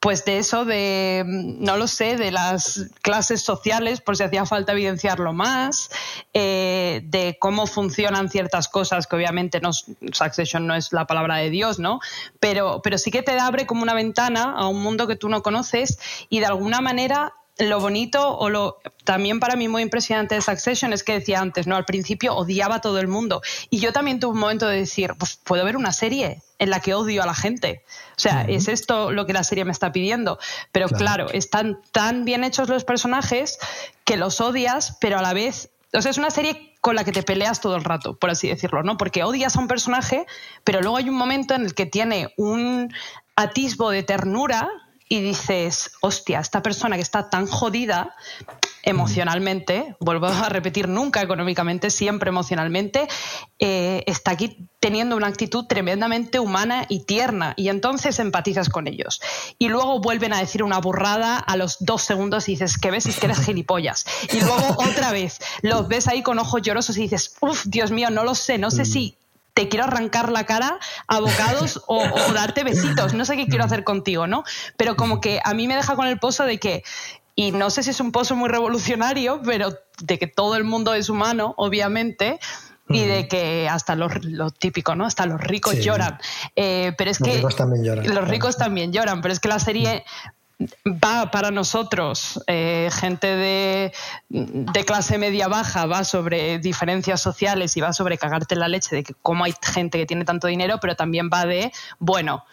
pues de eso, de, no lo sé, de las clases sociales, por si hacía falta evidenciarlo más, eh, de cómo funcionan ciertas cosas, que obviamente no, Succession no es la palabra de Dios, ¿no? Pero, pero sí que te abre como una ventana a un mundo que tú no conoces y de alguna manera lo bonito o lo también para mí muy impresionante de Succession es que decía antes, ¿no? Al principio odiaba a todo el mundo. Y yo también tuve un momento de decir, pues puedo ver una serie en la que odio a la gente. O sea, es esto lo que la serie me está pidiendo. Pero claro. están tan bien hechos los personajes que los odias, pero a la vez. O sea, es una serie con la que te peleas todo el rato, por así decirlo, ¿no? Porque odias a un personaje, pero luego hay un momento en el que tiene un atisbo de ternura y dices, hostia, esta persona que está tan jodida emocionalmente, vuelvo a repetir, nunca económicamente, siempre emocionalmente, eh, está aquí teniendo una actitud tremendamente humana y tierna y entonces empatizas con ellos. Y luego vuelven a decir una burrada a los dos segundos y dices, ¿qué ves? Es que eres gilipollas. Y luego otra vez los ves ahí con ojos llorosos y dices, uff, Dios mío, no lo sé, no sé si te quiero arrancar la cara a bocados o, darte besitos, no sé qué quiero hacer contigo, ¿no? Pero como que a mí me deja con el pozo de que, y no sé si es un pozo muy revolucionario, pero de que todo el mundo es humano, obviamente, y de que hasta lo, típico, ¿no? Hasta los ricos lloran. Eh, pero es los que ricos también lloran. Los ricos también lloran, pero es que la serie va para nosotros, eh, gente de, clase media baja, va sobre diferencias sociales y va sobre cagarte la leche de que cómo hay gente que tiene tanto dinero, pero también va de, bueno,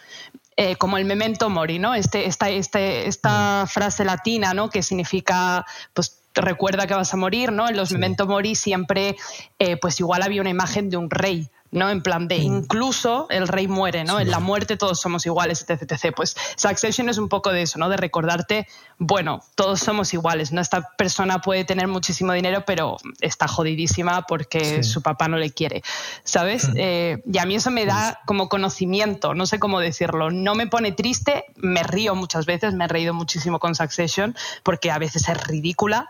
eh, como el memento mori, ¿no? Este, esta, este, esta frase latina, ¿no? Que significa, pues, recuerda que vas a morir, ¿no? En los memento mori siempre, eh, pues igual había una imagen de un rey ¿no? En plan de incluso el rey muere, ¿no? En la muerte todos somos iguales, etc, etc. Pues Succession es un poco de eso, ¿no? De recordarte, bueno, todos somos iguales, ¿no? Esta persona puede tener muchísimo dinero, pero está jodidísima porque su papá no le quiere, ¿sabes? Eh, y a mí eso me da como conocimiento, no sé cómo decirlo. No me pone triste, me río muchas veces, me he reído muchísimo con Succession porque a veces es ridícula,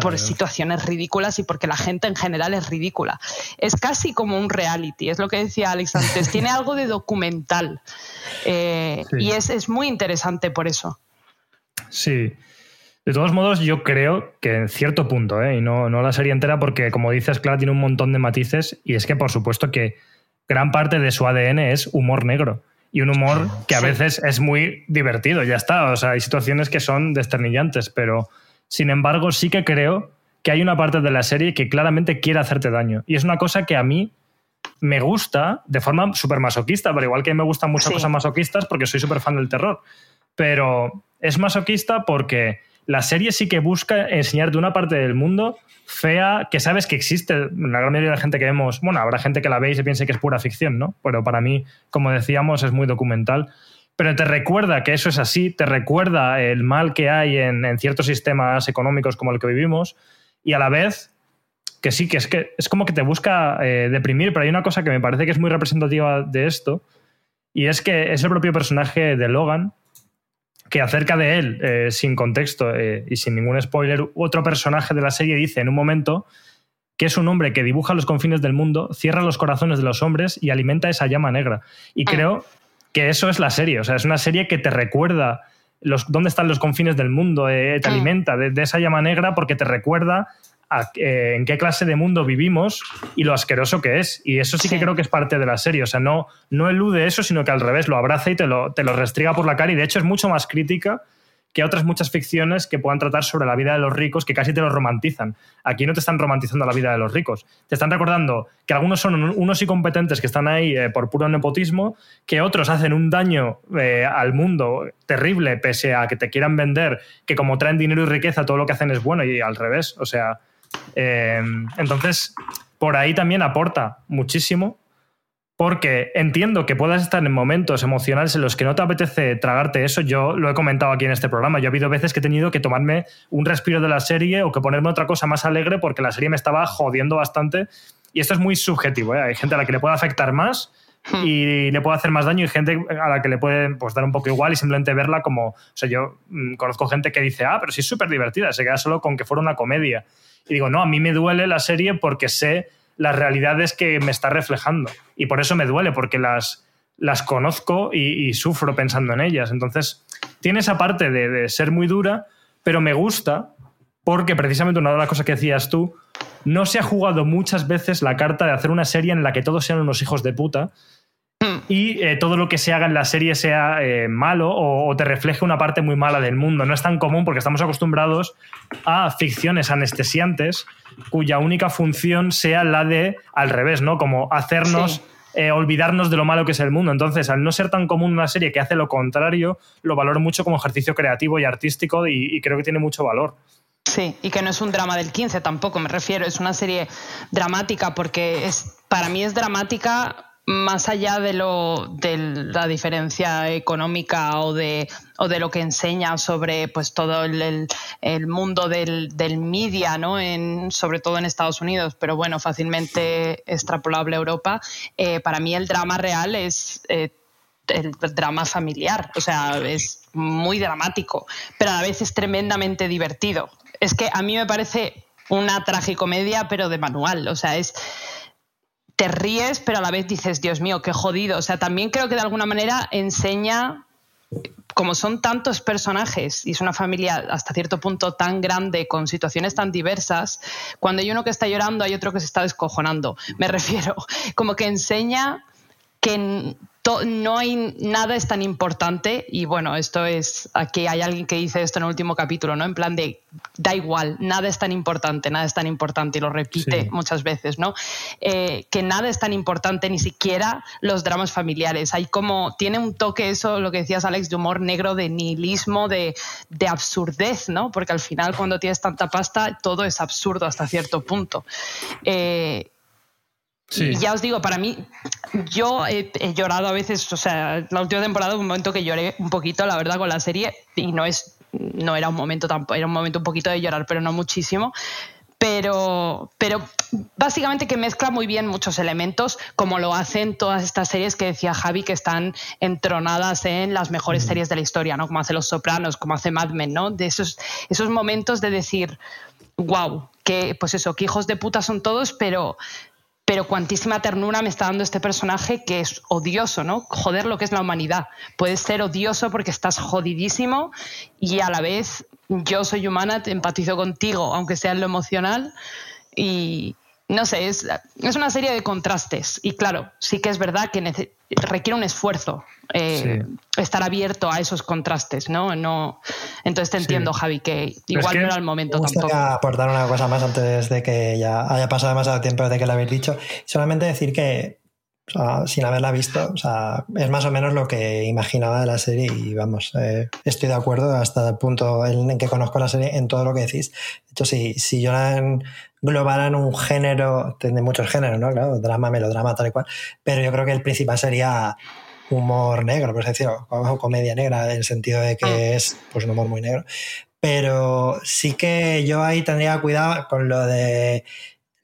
por situaciones ridículas y porque la gente en general es ridícula. Es casi como un reality, es lo que decía Alex antes, tiene algo de documental eh, y es, es, muy interesante por eso. Sí. De todos modos, yo creo que en cierto punto, ¿eh? y no, no la serie entera, porque como dices, Clara tiene un montón de matices y es que por supuesto que gran parte de su ADN es humor negro y un humor que a veces es muy divertido, ya está. O sea, hay situaciones que son desternillantes, pero sin embargo, sí que creo que hay una parte de la serie que claramente quiere hacerte daño. Y es una cosa que a mí me gusta de forma súper masoquista, pero igual que me gustan muchas cosas masoquistas porque soy súper fan del terror. Pero es masoquista porque la serie sí que busca enseñarte una parte del mundo fea que sabes que existe. La gran mayoría de la gente que vemos, bueno, habrá gente que la ve y se piense que es pura ficción, ¿no? Pero para mí, como decíamos, es muy documental pero te recuerda que eso es así, te recuerda el mal que hay en, ciertos sistemas económicos como el que vivimos y a la vez que sí, que es, que es como que te busca eh, deprimir, pero hay una cosa que me parece que es muy representativa de esto y es que es el propio personaje de Logan que acerca de él, eh, sin contexto eh, y sin ningún spoiler, otro personaje de la serie dice en un momento que es un hombre que dibuja los confines del mundo, cierra los corazones de los hombres y alimenta esa llama negra. Y ah. Que eso es la serie. O sea, es una serie que te recuerda los, dónde están los confines del mundo, eh, te mm. alimenta de, esa llama negra porque te recuerda eh, en qué clase de mundo vivimos y lo asqueroso que es. Y eso sí, que creo que es parte de la serie. O sea, no, no elude eso, sino que al revés lo abraza y te lo, te lo restriga por la cara. Y de hecho es mucho más crítica que otras muchas ficciones que puedan tratar sobre la vida de los ricos que casi te lo romantizan. Aquí no te están romantizando la vida de los ricos. Te están recordando que algunos son unos incompetentes que están ahí eh, por puro nepotismo, que otros hacen un daño eh, al mundo terrible pese a que te quieran vender, que como traen dinero y riqueza todo lo que hacen es bueno y al revés. O sea, eh, entonces por ahí también aporta muchísimo porque entiendo que puedas estar en momentos emocionales en los que no te apetece tragarte eso. Yo lo he comentado aquí en este programa. Yo he habido veces que he tenido que tomarme un respiro de la serie o que ponerme otra cosa más alegre porque la serie me estaba jodiendo bastante. Y esto es muy subjetivo. ¿eh? Hay gente a la que le puede afectar más hmm. y le puede hacer más daño y gente a la que le puede pues, dar un poco igual y simplemente verla como... O sea, yo mm, conozco gente que dice, ah, pero sí es súper divertida, se queda solo con que fuera una comedia. Y digo, no, a mí me duele la serie porque sé las realidades que me está reflejando. Y por eso me duele, porque las, las conozco y, sufro pensando en ellas. Entonces, tiene esa parte de, ser muy dura, pero me gusta porque precisamente una de las cosas que decías tú, no se ha jugado muchas veces la carta de hacer una serie en la que todos sean unos hijos de puta y eh, todo lo que se haga en la serie sea eh, malo o, te refleje una parte muy mala del mundo. No es tan común porque estamos acostumbrados a ficciones anestesiantes cuya única función sea la de al revés, ¿no? Como hacernos eh, olvidarnos de lo malo que es el mundo. Entonces, al no ser tan común una serie que hace lo contrario, lo valoro mucho como ejercicio creativo y artístico y, creo que tiene mucho valor. Sí, y que no es un drama del 15 tampoco, me refiero, es una serie dramática porque es, para mí es dramática más allá de, lo, de la diferencia económica o de, o de lo que enseña sobre pues, todo el, mundo del, del, media, ¿no? En, sobre todo en Estados Unidos, pero bueno, fácilmente extrapolable a Europa, eh, para mí el drama real es... Eh, el drama familiar, o sea, es muy dramático, pero a la vez es tremendamente divertido. Es que a mí me parece una tragicomedia, pero de manual, o sea, es te ríes, pero a la vez dices, Dios mío, qué jodido. O sea, también creo que de alguna manera enseña, como son tantos personajes y es una familia hasta cierto punto tan grande, con situaciones tan diversas, cuando hay uno que está llorando, hay otro que se está descojonando. Me refiero, como que enseña que no hay nada es tan importante y bueno, esto es, aquí hay alguien que dice esto en el último capítulo, ¿no? En plan de, da igual, nada es tan importante, nada es tan importante y lo repite muchas veces, ¿no? Eh, que nada es tan importante, ni siquiera los dramas familiares. Hay como, tiene un toque eso, lo que decías Alex, de humor negro, de nihilismo, de, de absurdez, ¿no? Porque al final cuando tienes tanta pasta, todo es absurdo hasta cierto punto. Eh, y ya os digo, para mí, yo he, llorado a veces, o sea, la última temporada un momento que lloré un poquito, la verdad, con la serie, y no es, no era un momento tampoco, era un momento un poquito de llorar, pero no muchísimo. Pero, pero básicamente que mezcla muy bien muchos elementos, como lo hacen todas estas series que decía Javi, que están entronadas en las mejores mm. series de la historia, ¿no? Como hace Los Sopranos, como hace Mad Men, ¿no? De esos, esos momentos de decir, wow, que pues eso, que hijos de puta son todos, pero pero cuantísima ternura me está dando este personaje que es odioso, ¿no? Joder lo que es la humanidad. Puedes ser odioso porque estás jodidísimo y a la vez yo soy humana, te empatizo contigo, aunque sea en lo emocional. Y, no sé, es, es, una serie de contrastes. Y claro, sí que es verdad que requiere un esfuerzo eh, estar abierto a esos contrastes, ¿no? no entonces te entiendo, Javi, que igual no era el momento me tampoco. aportar una cosa más antes de que ya haya pasado demasiado tiempo desde que lo habéis dicho. Solamente decir que, sin haberla visto, o sea, es más o menos lo que imaginaba de la serie y vamos, eh, estoy de acuerdo hasta el punto en, que conozco la serie en todo lo que decís. De hecho, si, si yo la englobaran un género, tiene muchos géneros, ¿no? Claro, drama, melodrama, tal y cual, pero yo creo que el principal sería humor negro, por decirlo, comedia negra, en el sentido de que mm. es pues, un humor muy negro. Pero sí que yo ahí tendría cuidado con lo de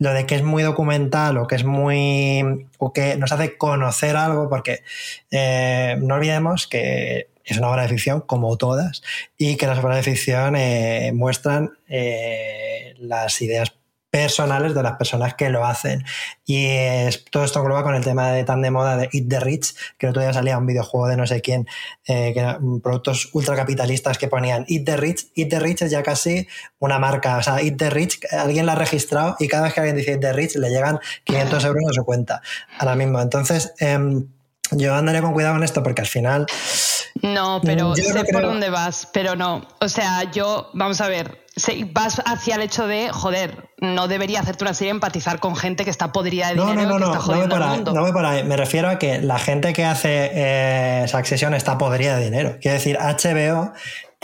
lo de que es muy documental o que es muy. o que nos hace conocer algo, porque eh, no olvidemos que es una obra de ficción como todas y que las obras de ficción eh, muestran eh, las ideas personales de las personas que lo hacen. Y todo esto engloba con el tema de tan de moda de Eat the Rich, que el otro día salía un videojuego de no sé quién, eh, que eran productos ultracapitalistas que ponían Eat the Rich. Eat the Rich es ya casi una marca. O sea, Eat the Rich, alguien la ha registrado y cada vez que alguien dice Eat the Rich le llegan 500 euros a su cuenta ahora mismo. Entonces, em, yo andaré con cuidado en esto porque al final. No, pero sé no por dónde vas, pero no. O sea, yo, vamos a ver, vas hacia el hecho de, joder, no debería hacerte una serie empatizar con gente que está podrida de No, dinero no, no, que no, está no voy, jodiendo por al ahí, mundo. no voy por ahí. Me refiero a que la gente que hace eh, Succession está podrida de dinero. Quiero decir, HBO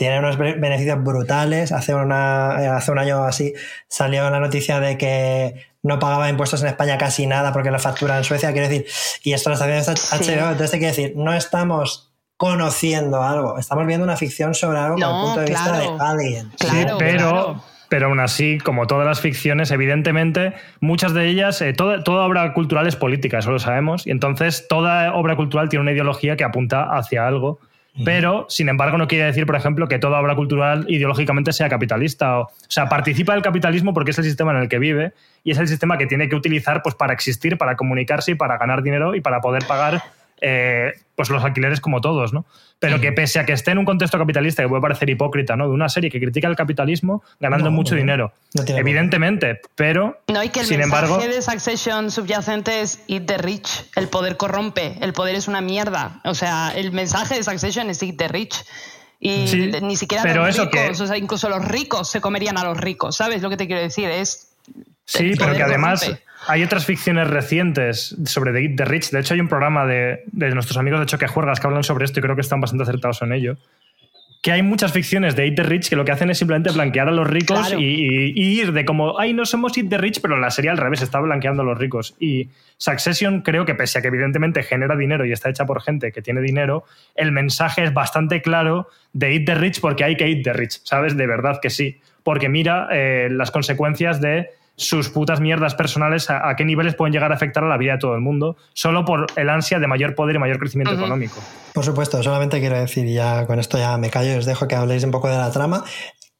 tiene unos be- beneficios brutales. Hace, una, eh, hace un año o así salió la noticia de que no pagaba impuestos en España casi nada porque lo factura en Suecia. Quiero decir, y esto lo está haciendo Sí. HBO. Entonces, te quiero decir, no estamos conociendo algo, estamos viendo una ficción sobre algo con el No, punto de vista de alguien. Sí, Claro, pero, claro. pero aún así, como todas las ficciones, evidentemente, muchas de ellas, eh, toda, toda obra cultural es política, eso lo sabemos, y entonces toda obra cultural tiene una ideología que apunta hacia algo. Pero, sin embargo, no quiere decir, por ejemplo, que toda obra cultural ideológicamente sea capitalista. O, sea, participa del capitalismo porque es el sistema en el que vive y es el sistema que tiene que utilizar pues, para existir, para comunicarse y para ganar dinero y para poder pagar eh, pues los alquileres como todos, ¿no? Pero que pese a que esté en un contexto capitalista que puede parecer hipócrita, ¿no? De una serie que critica el capitalismo ganando No, mucho no, dinero. no Evidentemente, pero No, y que el sin mensaje embargo, de Succession subyacente es Eat the Rich. El poder corrompe, el poder es una mierda. O sea, el mensaje de Succession es Eat the Rich. Y Sí, ni siquiera pero los eso ricos, que- o sea, incluso los ricos se comerían a los ricos, ¿sabes lo que te quiero decir? Es Sí, pero que además hay otras ficciones recientes sobre The, The Rich. De hecho, hay un programa de, de nuestros amigos de Choque Juergas que hablan sobre esto y creo que están bastante acertados en ello. Que hay muchas ficciones de Eat the Rich que lo que hacen es simplemente blanquear a los ricos Claro. y, y- y ir de como, ay, no somos Eat the Rich, pero la serie al revés, está blanqueando a los ricos. Y Succession creo que pese a que evidentemente genera dinero y está hecha por gente que tiene dinero, el mensaje es bastante claro de Eat the Rich porque hay que Eat the Rich, ¿sabes? De verdad que sí. Porque mira eh, las consecuencias de sus putas mierdas personales, a, a qué niveles pueden llegar a afectar a la vida de todo el mundo, solo por el ansia de mayor poder y mayor crecimiento económico. Por supuesto, solamente quiero decir, ya con esto ya me callo y os dejo que habléis un poco de la trama,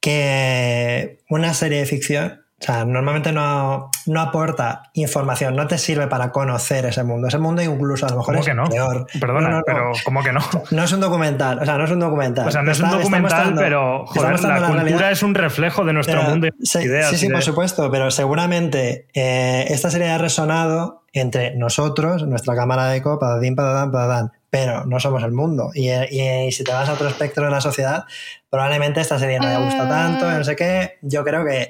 que una serie de ficción, o sea, normalmente no, no aporta información, no te sirve para conocer ese mundo. Ese mundo incluso a lo mejor ¿Cómo es que no? peor. Perdona, No, no, no. pero ¿cómo que no? No es un documental, o sea, no es un documental. O sea, no es un documental, pero joder, la, cultura realidad. es un reflejo de nuestro Pero, mundo y sí, ideas. sí, sí, de- por supuesto, pero seguramente eh, esta serie ha resonado entre nosotros, nuestra cámara de eco, patadín, patadán, patadán, pero no somos el mundo. Y, y- y si te vas a otro espectro de la sociedad, probablemente esta serie no haya gustado tanto, no sé qué. Yo creo que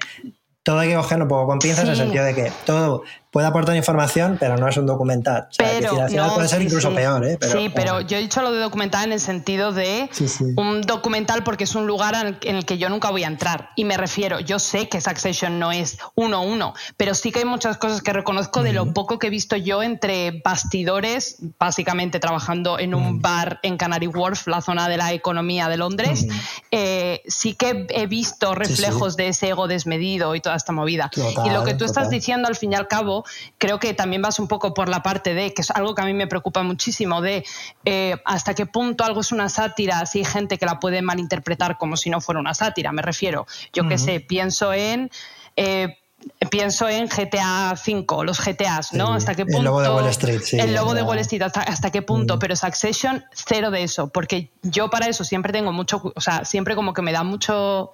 todo hay que cogerlo un poco con pinzas en el sentido de que todo puede aportar información, pero no es un documental. O sea, que Pero decir, al final no, puede ser sí, incluso sí. peor, ¿eh? sí, pero yo he dicho lo de documental en el sentido de Sí, un documental porque es un lugar en el, que yo nunca voy a entrar. Y me refiero, yo sé que Succession no es uno a uno, pero sí que hay muchas cosas que reconozco de lo poco que he visto yo entre bastidores, básicamente trabajando en un bar en Canary Wharf, la zona de la economía de Londres. Eh, sí que he visto reflejos de ese ego desmedido y toda esta movida. Total, y lo que tú estás diciendo al fin y al cabo, creo que también vas un poco por la parte de, que es algo que a mí me preocupa muchísimo, de eh, hasta qué punto algo es una sátira si hay gente que la puede malinterpretar como si no fuera una sátira. Me refiero, yo qué sé, pienso en... eh, Pienso en GTA V, los GTAs, ¿no? Sí, hasta qué el punto. lobo de Wall Street, sí, El lobo de. Wall Street, hasta, hasta qué punto. Pero Succession, cero de eso. Porque yo para eso siempre tengo mucho. O sea, siempre como que me da mucho.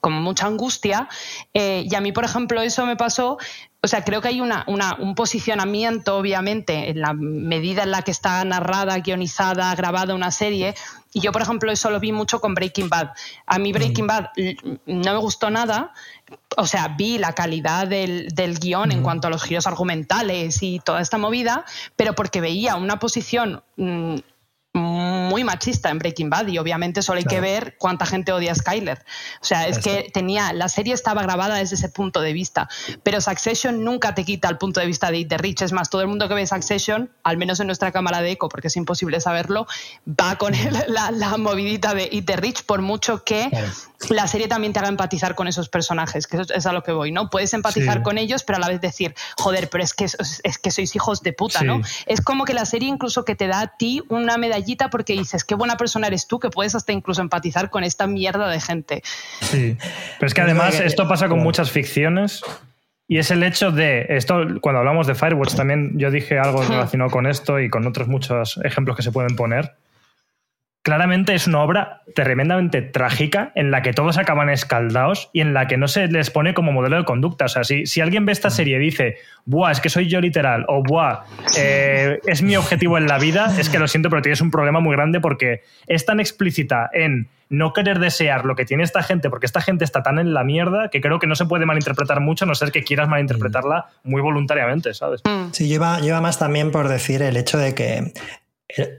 Como mucha angustia. Eh, y a mí, por ejemplo, eso me pasó. O sea, creo que hay una, una- un posicionamiento, obviamente, en la medida en la que está narrada, guionizada, grabada una serie. Y yo, por ejemplo, eso lo vi mucho con Breaking Bad. A mí Breaking Bad l- no me gustó nada. O sea, vi la calidad del, del guion en cuanto a los giros argumentales y toda esta movida, pero porque veía una posición mm, muy machista en Breaking Bad y obviamente solo hay que ver cuánta gente odia a Skyler. O sea, es que tenía, la serie estaba grabada desde ese punto de vista, pero Succession nunca te quita el punto de vista de the Rich. Es más, todo el mundo que ve Succession, al menos en nuestra cámara de eco, porque es imposible saberlo, va con el- la, la movidita de Eat the Rich, por mucho que Claro. la serie también te haga empatizar con esos personajes, que eso es a lo que voy, ¿no? Puedes empatizar Sí. con ellos, pero a la vez decir, joder, pero es que, es, que sois hijos de puta, Sí. ¿no? Es como que la serie incluso que te da a ti una medallita porque dices, qué buena persona eres tú, que puedes hasta incluso empatizar con esta mierda de gente. Sí. Pero es que además esto pasa con muchas ficciones y es el hecho de, esto cuando hablamos de Firewatch también yo dije algo relacionado con esto y con otros muchos ejemplos que se pueden poner, claramente es una obra tremendamente trágica en la que todos acaban escaldados y en la que no se les pone como modelo de conducta. O sea, si, si alguien ve esta serie y dice, buah, es que soy yo literal, o buah, eh, es mi objetivo en la vida, es que lo siento, pero tienes un problema muy grande porque es tan explícita en no querer desear lo que tiene esta gente, porque esta gente está tan en la mierda que creo que no se puede malinterpretar mucho, a no ser que quieras malinterpretarla muy voluntariamente, ¿sabes? Sí, lleva, lleva más también por decir el hecho de que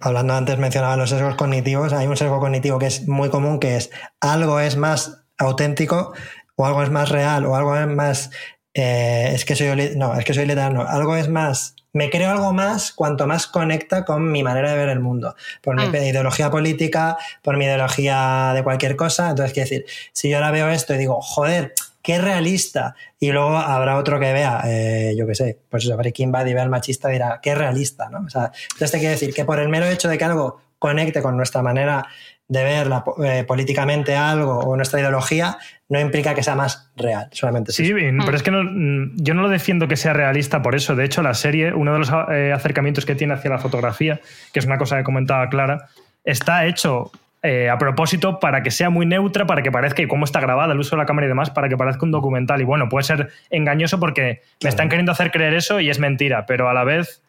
hablando antes mencionaba los sesgos cognitivos, hay un sesgo cognitivo que es muy común, que es algo es más auténtico o algo es más real o algo es más... eh, es que soy... No, es que soy literal, no. Algo es más... Me creo algo más cuanto más conecta con mi manera de ver el mundo. Por mi Mm. ideología política, por mi ideología de cualquier cosa. Entonces, quiero decir, si yo ahora veo esto y digo, joder, qué realista. Y luego habrá otro que vea, eh, yo qué sé, pues eso, Breaking Bad y vea al machista y dirá, qué realista, ¿no? O sea, entonces te quiero decir que por el mero hecho de que algo conecte con nuestra manera de ver la- eh, políticamente algo o nuestra ideología, no implica que sea más real, solamente Sí, bien, pero es que no- mm, yo no lo defiendo que sea realista por eso. De hecho, la serie, uno de los eh, acercamientos que tiene hacia la fotografía, que es una cosa que comentaba Clara, está hecho eh, a propósito para que sea muy neutra, para que parezca y cómo está grabada, el uso de la cámara y demás, para que parezca un documental. Y bueno, puede ser engañoso porque me están queriendo hacer creer eso y es mentira, pero a la vez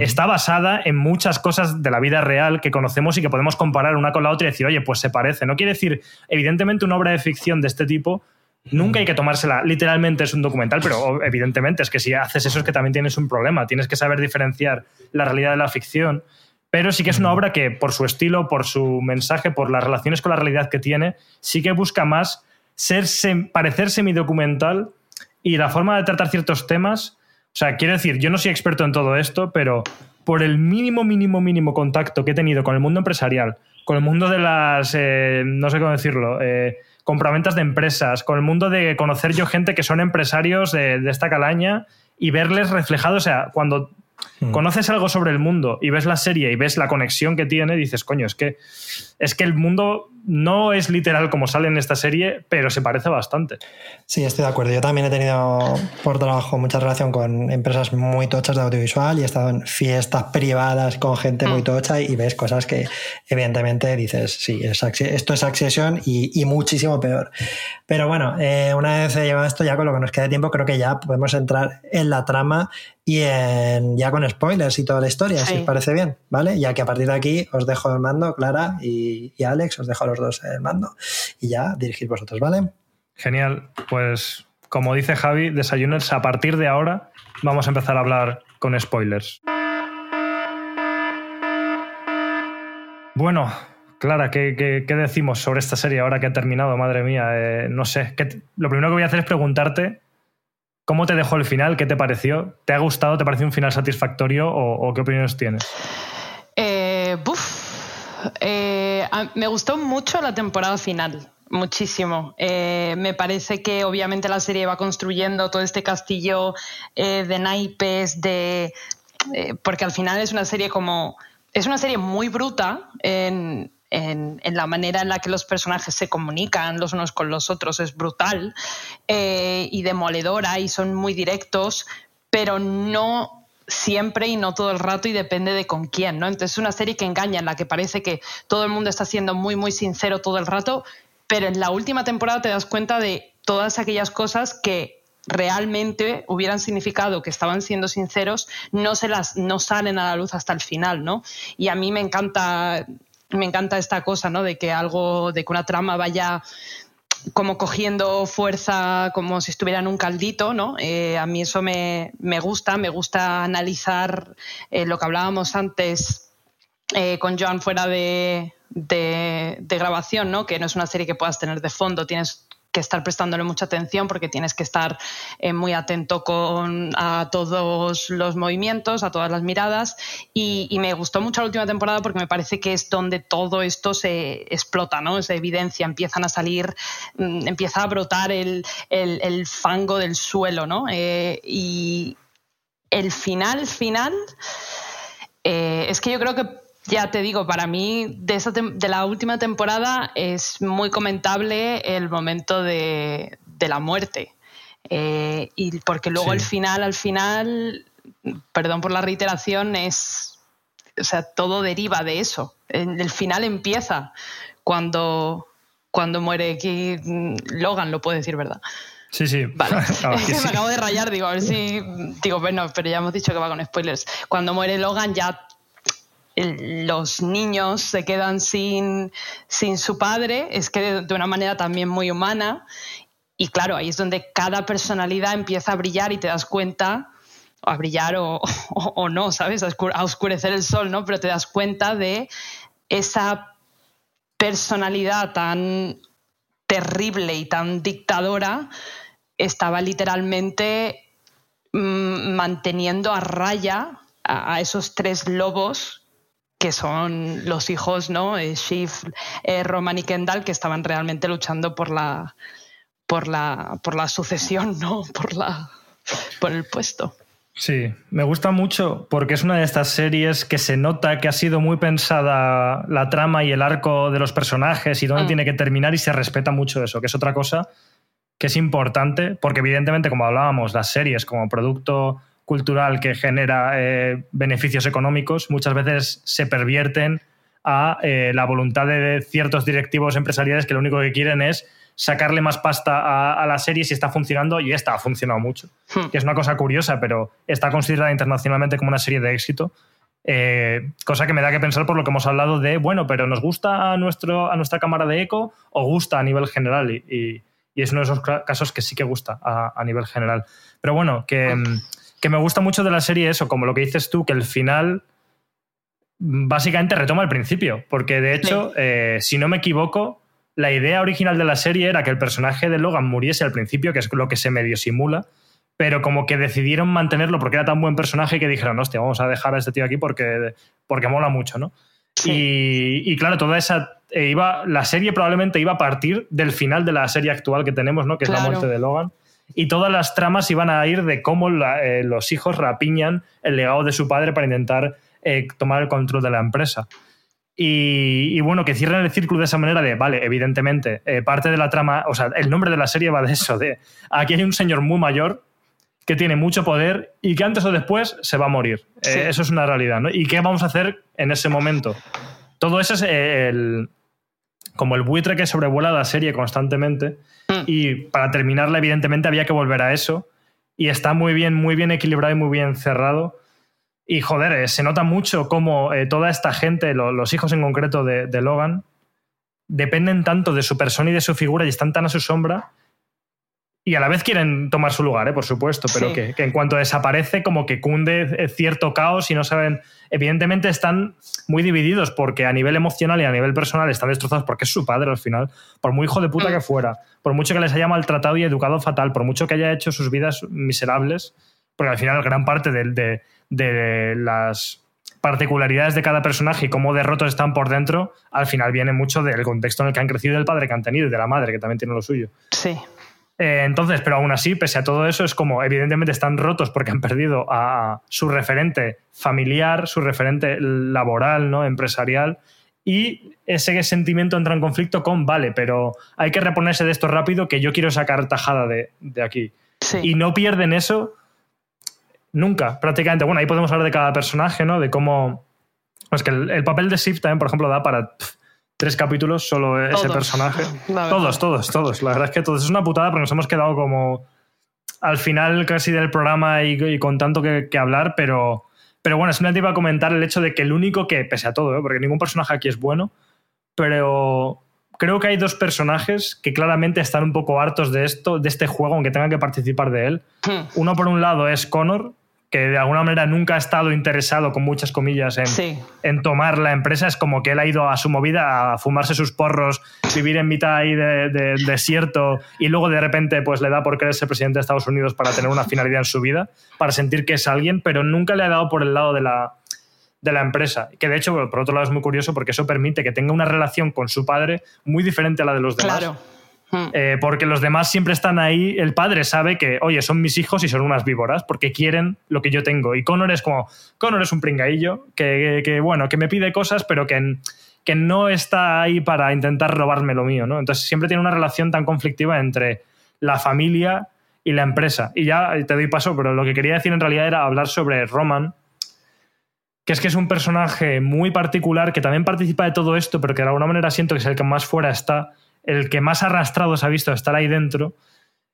está basada en muchas cosas de la vida real que conocemos y que podemos comparar una con la otra y decir, oye, pues se parece. No quiere decir, evidentemente, una obra de ficción de este tipo. Nunca hay que tomársela, literalmente es un documental, pero evidentemente es que si haces eso es que también tienes un problema, tienes que saber diferenciar la realidad de la ficción, pero sí que es una obra que por su estilo, por su mensaje, por las relaciones con la realidad que tiene, sí que busca más ser sem- parecer semidocumental y la forma de tratar ciertos temas. O sea, quiero decir, yo no soy experto en todo esto, pero por el mínimo, mínimo, mínimo contacto que he tenido con el mundo empresarial, con el mundo de las, eh, no sé cómo decirlo, eh, compraventas de empresas, con el mundo de conocer yo gente que son empresarios de, de esta calaña y verles reflejados, o sea, cuando conoces algo sobre el mundo y ves la serie y ves la conexión que tiene, dices, coño, es que, es que el mundo no es literal como sale en esta serie, pero se parece bastante. Sí, estoy de acuerdo. Yo también he tenido por trabajo mucha relación con empresas muy tochas de audiovisual y he estado en fiestas privadas con gente muy tocha y ves cosas que evidentemente dices, sí, es esto es Accession y, y muchísimo peor. Pero bueno, eh, una vez llevado esto ya con lo que nos queda de tiempo, creo que ya podemos entrar en la trama y en, ya con spoilers y toda la historia, si os parece bien, ¿vale? Ya que a partir de aquí os dejo el mando, Clara y, y Alex, os dejo a los dos el mando y ya dirigid vosotros, ¿vale? Genial. Pues como dice Javi, Desayuners, a partir de ahora vamos a empezar a hablar con spoilers. Bueno, Clara, ¿qué, qué- decimos sobre esta serie ahora que ha terminado? Madre mía, eh, no sé. ¿Qué te- lo primero que voy a hacer es preguntarte cómo te dejó el final, qué te pareció, ¿te ha gustado, te pareció un final satisfactorio o, o qué opiniones tienes? Eh, me gustó mucho la temporada final. Muchísimo. Eh, me parece que obviamente la serie va construyendo todo este castillo eh, de naipes, de. porque al final es una serie como. Es una serie muy bruta en, la manera en la que los personajes se comunican los unos con los otros. Es brutal y demoledora y son muy directos, pero no siempre y no todo el rato y depende de con quién, ¿no? Entonces es una serie que engaña, en la que parece que todo el mundo está siendo muy, muy sincero todo el rato, pero en la última temporada te das cuenta de todas aquellas cosas que realmente hubieran significado que estaban siendo sinceros, no se las no salen a la luz hasta el final, ¿no? Y a mí me encanta me encanta esta cosa, ¿no? De que algo, de que una trama vaya como cogiendo fuerza, como si estuviera en un caldito, ¿no? Eh, a mí eso me, me gusta, me gusta analizar eh, lo que hablábamos antes eh, con Joan fuera de, de- de grabación, ¿no? Que no es una serie que puedas tener de fondo, tienes que estar prestándole mucha atención porque tienes que estar eh, muy atento con, a todos los movimientos, a todas las miradas y, me gustó mucho la última temporada porque me parece que es donde todo esto se explota, ¿no? Se evidencia, empiezan a salir, mm, empieza a brotar el, el- el fango del suelo, ¿no? Eh, y el final, final, eh, es que yo creo que, ya te digo, para mí de, esa tem- de la última temporada es muy comentable el momento de, de la muerte. Eh, y porque luego Sí. el final, al final, perdón por la reiteración, es o sea, todo deriva de eso. El, el final empieza cuando, cuando muere aquí Logan, lo puedo decir, ¿verdad? Sí, sí. Vale. Claro que sí. me acabo de rayar, digo, a ver si. Digo, bueno, pero ya hemos dicho que va con spoilers. Cuando muere Logan, ya los niños se quedan sin, sin su padre, es que de, una manera también muy humana. Y claro, ahí es donde cada personalidad empieza a brillar y te das cuenta, o a brillar o, o- o no, ¿sabes? A, oscu- a oscurecer el sol, ¿no? Pero te das cuenta de esa personalidad tan terrible y tan dictadora estaba literalmente mm, manteniendo a raya a esos tres lobos que son los hijos, ¿no? Eh, Shiv, eh, Roman y Kendall, que estaban realmente luchando por la por la por la sucesión, ¿no? Por la por el puesto. Sí, me gusta mucho porque es una de estas series que se nota que ha sido muy pensada la trama y el arco de los personajes y dónde Mm. tiene que terminar y se respeta mucho eso, que es otra cosa que es importante porque evidentemente, como hablábamos, las series como producto cultural que genera eh, beneficios económicos muchas veces se pervierten a eh, la voluntad de ciertos directivos empresariales que lo único que quieren es sacarle más pasta a, a la serie si está funcionando y esta ha funcionado mucho Hmm. que es una cosa curiosa, pero está considerada internacionalmente como una serie de éxito. Eh, cosa que me da que pensar por lo que hemos hablado de, bueno, pero ¿nos gusta a, nuestro, a nuestra cámara de eco o gusta a nivel general? Y, y- y es uno de esos ca- casos que sí que gusta a, a nivel general. Pero bueno, que, mm, que me gusta mucho de la serie eso, como lo que dices tú, que el final básicamente retoma el principio, porque de hecho, eh, si no me equivoco, la idea original de la serie era que el personaje de Logan muriese al principio, que es lo que se medio simula, pero como que decidieron mantenerlo porque era tan buen personaje que dijeron, hostia, vamos a dejar a este tío aquí porque, porque mola mucho, ¿no? Y, y claro, toda esa. eh, iba, la serie probablemente iba a partir del final de la serie actual que tenemos, ¿no? Que es la muerte de Logan. Y todas las tramas iban a ir de cómo la- eh, los hijos rapiñan el legado de su padre para intentar eh, tomar el control de la empresa. Y, y bueno, que cierren el círculo de esa manera de, vale, evidentemente, eh, parte de la trama, o sea, el nombre de la serie va de eso, de aquí hay un señor muy mayor que tiene mucho poder y que antes o después se va a morir. Sí. eso es una realidad, ¿no? ¿Y qué vamos a hacer en ese momento? Todo eso es el, como el buitre que sobrevuela la serie constantemente Mm. y para terminarla evidentemente había que volver a eso y está muy bien, muy bien equilibrado y muy bien cerrado. Y joder, eh, se nota mucho cómo eh, toda esta gente, lo- los hijos en concreto de, de Logan, dependen tanto de su persona y de su figura y están tan a su sombra. Y a la vez quieren tomar su lugar, ¿eh? por supuesto, pero Sí. que, que en cuanto desaparece, como que cunde cierto caos y no saben. Evidentemente están muy divididos porque a nivel emocional y a nivel personal están destrozados porque es su padre al final. Por muy hijo de puta que fuera, por mucho que les haya maltratado y educado fatal, por mucho que haya hecho sus vidas miserables, porque al final gran parte de, de- de las particularidades de cada personaje y cómo derrotos están por dentro, al final viene mucho del contexto en el que han crecido, del padre que han tenido y de la madre, que también tiene lo suyo. Sí. Eh, entonces, pero aún así, pese a todo eso, es como evidentemente están rotos porque han perdido a su referente familiar, su referente laboral, ¿no? empresarial. Y ese sentimiento entra en conflicto con, vale, pero hay que reponerse de esto rápido que yo quiero sacar tajada de, de aquí. Sí. Y no pierden eso nunca, prácticamente. Bueno, ahí podemos hablar de cada personaje, ¿no? De cómo... Es que el, el papel de Sif también, por ejemplo, da para pff, tres capítulos solo ese Todos, personaje. Todos, todos, todos. La verdad es que todos. Es una putada porque nos hemos quedado como al final casi del programa y, y con tanto que, que hablar, pero, pero bueno, simplemente iba a comentar el hecho de que el único que, pese a todo, ¿eh? porque ningún personaje aquí es bueno, pero creo que hay dos personajes que claramente están un poco hartos de esto, de este juego, aunque tengan que participar de él. Hmm. Uno por un lado es Connor, que de alguna manera nunca ha estado interesado, con muchas comillas, en, Sí. en tomar la empresa. Es como que él ha ido a su movida a fumarse sus porros, vivir en mitad ahí de, de- desierto y luego de repente pues le da por querer ser presidente de Estados Unidos para tener una finalidad en su vida, para sentir que es alguien, pero nunca le ha dado por el lado de la, de la empresa. Que de hecho, por otro lado, es muy curioso porque eso permite que tenga una relación con su padre muy diferente a la de los demás. Claro. Hmm. Eh, porque los demás siempre están ahí. El padre sabe que, oye, son mis hijos y son unas víboras porque quieren lo que yo tengo. Y Connor es como, Connor es un pringaillo que, que- que, bueno, que me pide cosas, pero que, que no está ahí para intentar robarme lo mío, ¿no? Entonces siempre tiene una relación tan conflictiva entre la familia y la empresa. Y ya te doy paso, pero lo que quería decir en realidad era hablar sobre Roman, que es que es un personaje muy particular que también participa de todo esto, pero que de alguna manera siento que es el que más fuera está, el que más arrastrado se ha visto estar ahí dentro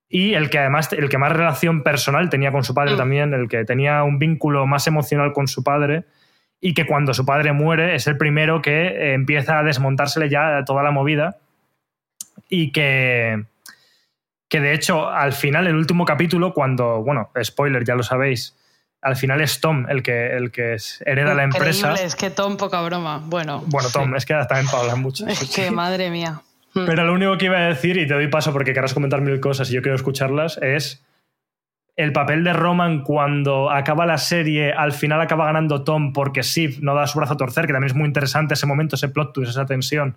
y el que además el que más relación personal tenía con su padre Mm. también, el que tenía un vínculo más emocional con su padre y que cuando su padre muere es el primero que eh, empieza a desmontársele ya toda la movida y que que de hecho al final el último capítulo cuando bueno spoiler ya lo sabéis al final es Tom el que el que hereda la empresa es que Tom, poca broma. Bueno, bueno Tom es que también para hablar mucho es que madre mía. Mm. pero lo único que iba a decir, y te doy paso porque querrás comentar mil cosas y yo quiero escucharlas, es el papel de Roman cuando acaba la serie, al final acaba ganando Tom porque Shiv no da su brazo a torcer, que también es muy interesante ese momento, ese plot twist, esa tensión.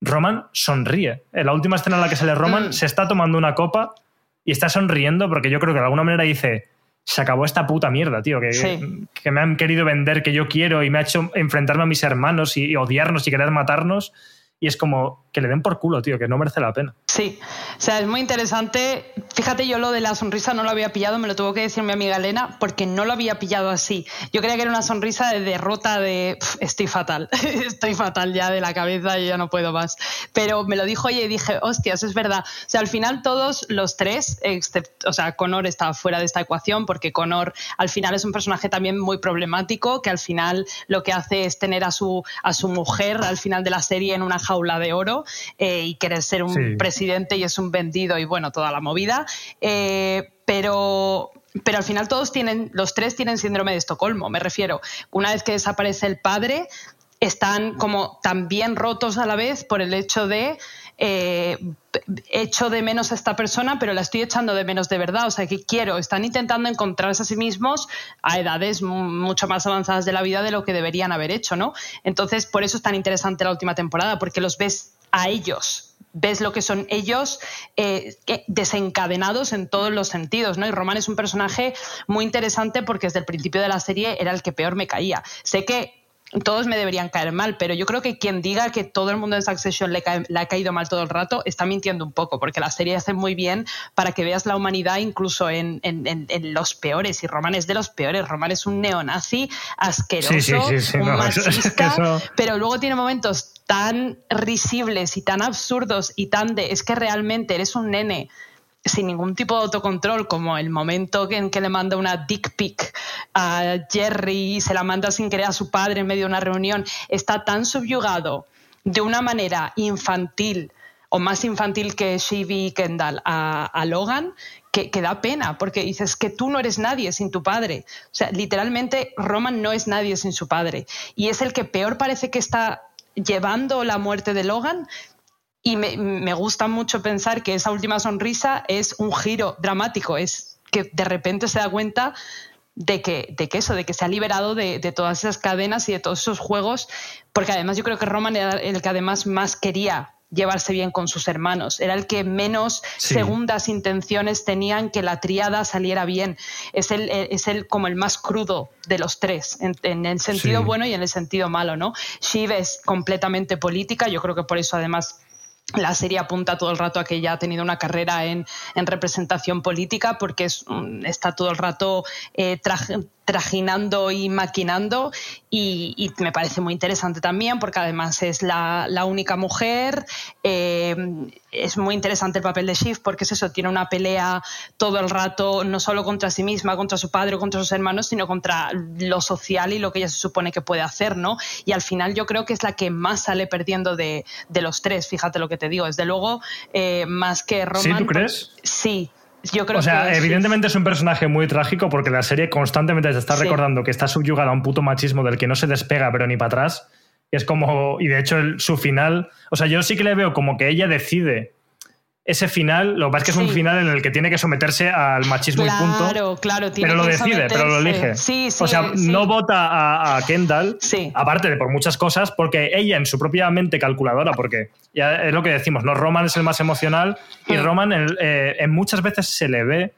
Roman sonríe. En la última escena en la que sale Roman, Mm. se está tomando una copa y está sonriendo porque yo creo que de alguna manera dice. Se acabó esta puta mierda, tío. Que, Sí. que me han querido vender que yo quiero y me ha hecho enfrentarme a mis hermanos y, y odiarnos y querer matarnos. Y es como que le den por culo, tío, que no merece la pena. Sí, o sea, es muy interesante. Fíjate, yo lo de la sonrisa no lo había pillado, me lo tuvo que decir mi amiga Elena, porque no lo había pillado así. Yo creía que era una sonrisa de derrota de "Pf, estoy fatal, estoy fatal ya de la cabeza, yo ya no puedo más. Pero me lo dijo ella y dije, hostias, es verdad. O sea, al final todos los tres, excepto, o sea, Connor está fuera de esta ecuación, porque Connor al final es un personaje también muy problemático, que al final lo que hace es tener a su, a su mujer al final de la serie en una jaula de oro eh, y querer ser un Sí. presidente y es un vendido y bueno, toda la movida. Eh, pero, pero al final todos tienen, los tres tienen síndrome de Estocolmo, me refiero. Una vez que desaparece el padre, están como también rotos a la vez por el hecho de eh, echo de menos a esta persona, pero la estoy echando de menos de verdad. O sea, que quiero, están intentando encontrarse a sí mismos a edades mu- mucho más avanzadas de la vida de lo que deberían haber hecho, ¿no? Entonces, por eso es tan interesante la última temporada, porque los ves a ellos. Ves lo que son ellos eh, desencadenados en todos los sentidos, ¿no? Y Roman es un personaje muy interesante porque desde el principio de la serie era el que peor me caía. Sé que todos me deberían caer mal, pero yo creo que quien diga que todo el mundo en Succession le, cae- le ha caído mal todo el rato está mintiendo un poco, porque la serie hace muy bien para que veas la humanidad incluso en, en- en- en los peores, y Roman es de los peores. Roman es un neonazi asqueroso, Sí, sí, sí, un no, machista, eso- pero luego tiene momentos tan risibles y tan absurdos y tan de es que realmente eres un nene sin ningún tipo de autocontrol, como el momento en que le manda una dick pic a Jerry y se la manda sin querer a su padre en medio de una reunión, está tan subyugado de una manera infantil o más infantil que Shivi y Kendall a, Logan, que, que da pena, porque dices que tú no eres nadie sin tu padre. O sea, literalmente Roman no es nadie sin su padre. Y es el que peor parece que está llevando la muerte de Logan, y me, me gusta mucho pensar que esa última sonrisa es un giro dramático, es que de repente se da cuenta de que, de que eso, de que se ha liberado de, de todas esas cadenas y de todos esos juegos, porque además yo creo que Roman era el que además más quería llevarse bien con sus hermanos, era el que menos Sí. segundas intenciones tenían que la triada saliera bien, es el, es el como el más crudo de los tres, en, en el sentido Sí. bueno y en el sentido malo, ¿no? Shiv es completamente política, yo creo que por eso además la serie apunta todo el rato a que ella ha tenido una carrera en, en representación política porque es, está todo el rato eh, traj- trajinando y maquinando y, y me parece muy interesante también porque además es la, la única mujer. eh, es muy interesante el papel de Shiv porque es eso, tiene una pelea todo el rato no solo contra sí misma, contra su padre o contra sus hermanos, sino contra lo social y lo que ella se supone que puede hacer, ¿no? Y al final yo creo que es la que más sale perdiendo de, de los tres, fíjate lo que te digo. Desde luego, eh, más que Roman. ¿Sí, tú crees? Sí, yo creo O sea, que evidentemente es un personaje muy trágico porque la serie constantemente te está Sí. recordando que está subyugada a un puto machismo del que no se despega, pero ni para atrás. Y es como. Y de hecho, el- su final. O sea, yo sí que le veo como que ella decide ese final. Lo que pasa es que es un final en el que tiene que someterse al machismo y punto. Claro, claro. tiene Pero lo decide, pero lo elige. Sí, sí. o sea, no vota a, a Kendall, Sí. aparte de por muchas cosas, porque ella en su propia mente calculadora, porque ya es lo que decimos, ¿no? Roman es el más emocional y Mm. Roman en, eh, en muchas veces se le ve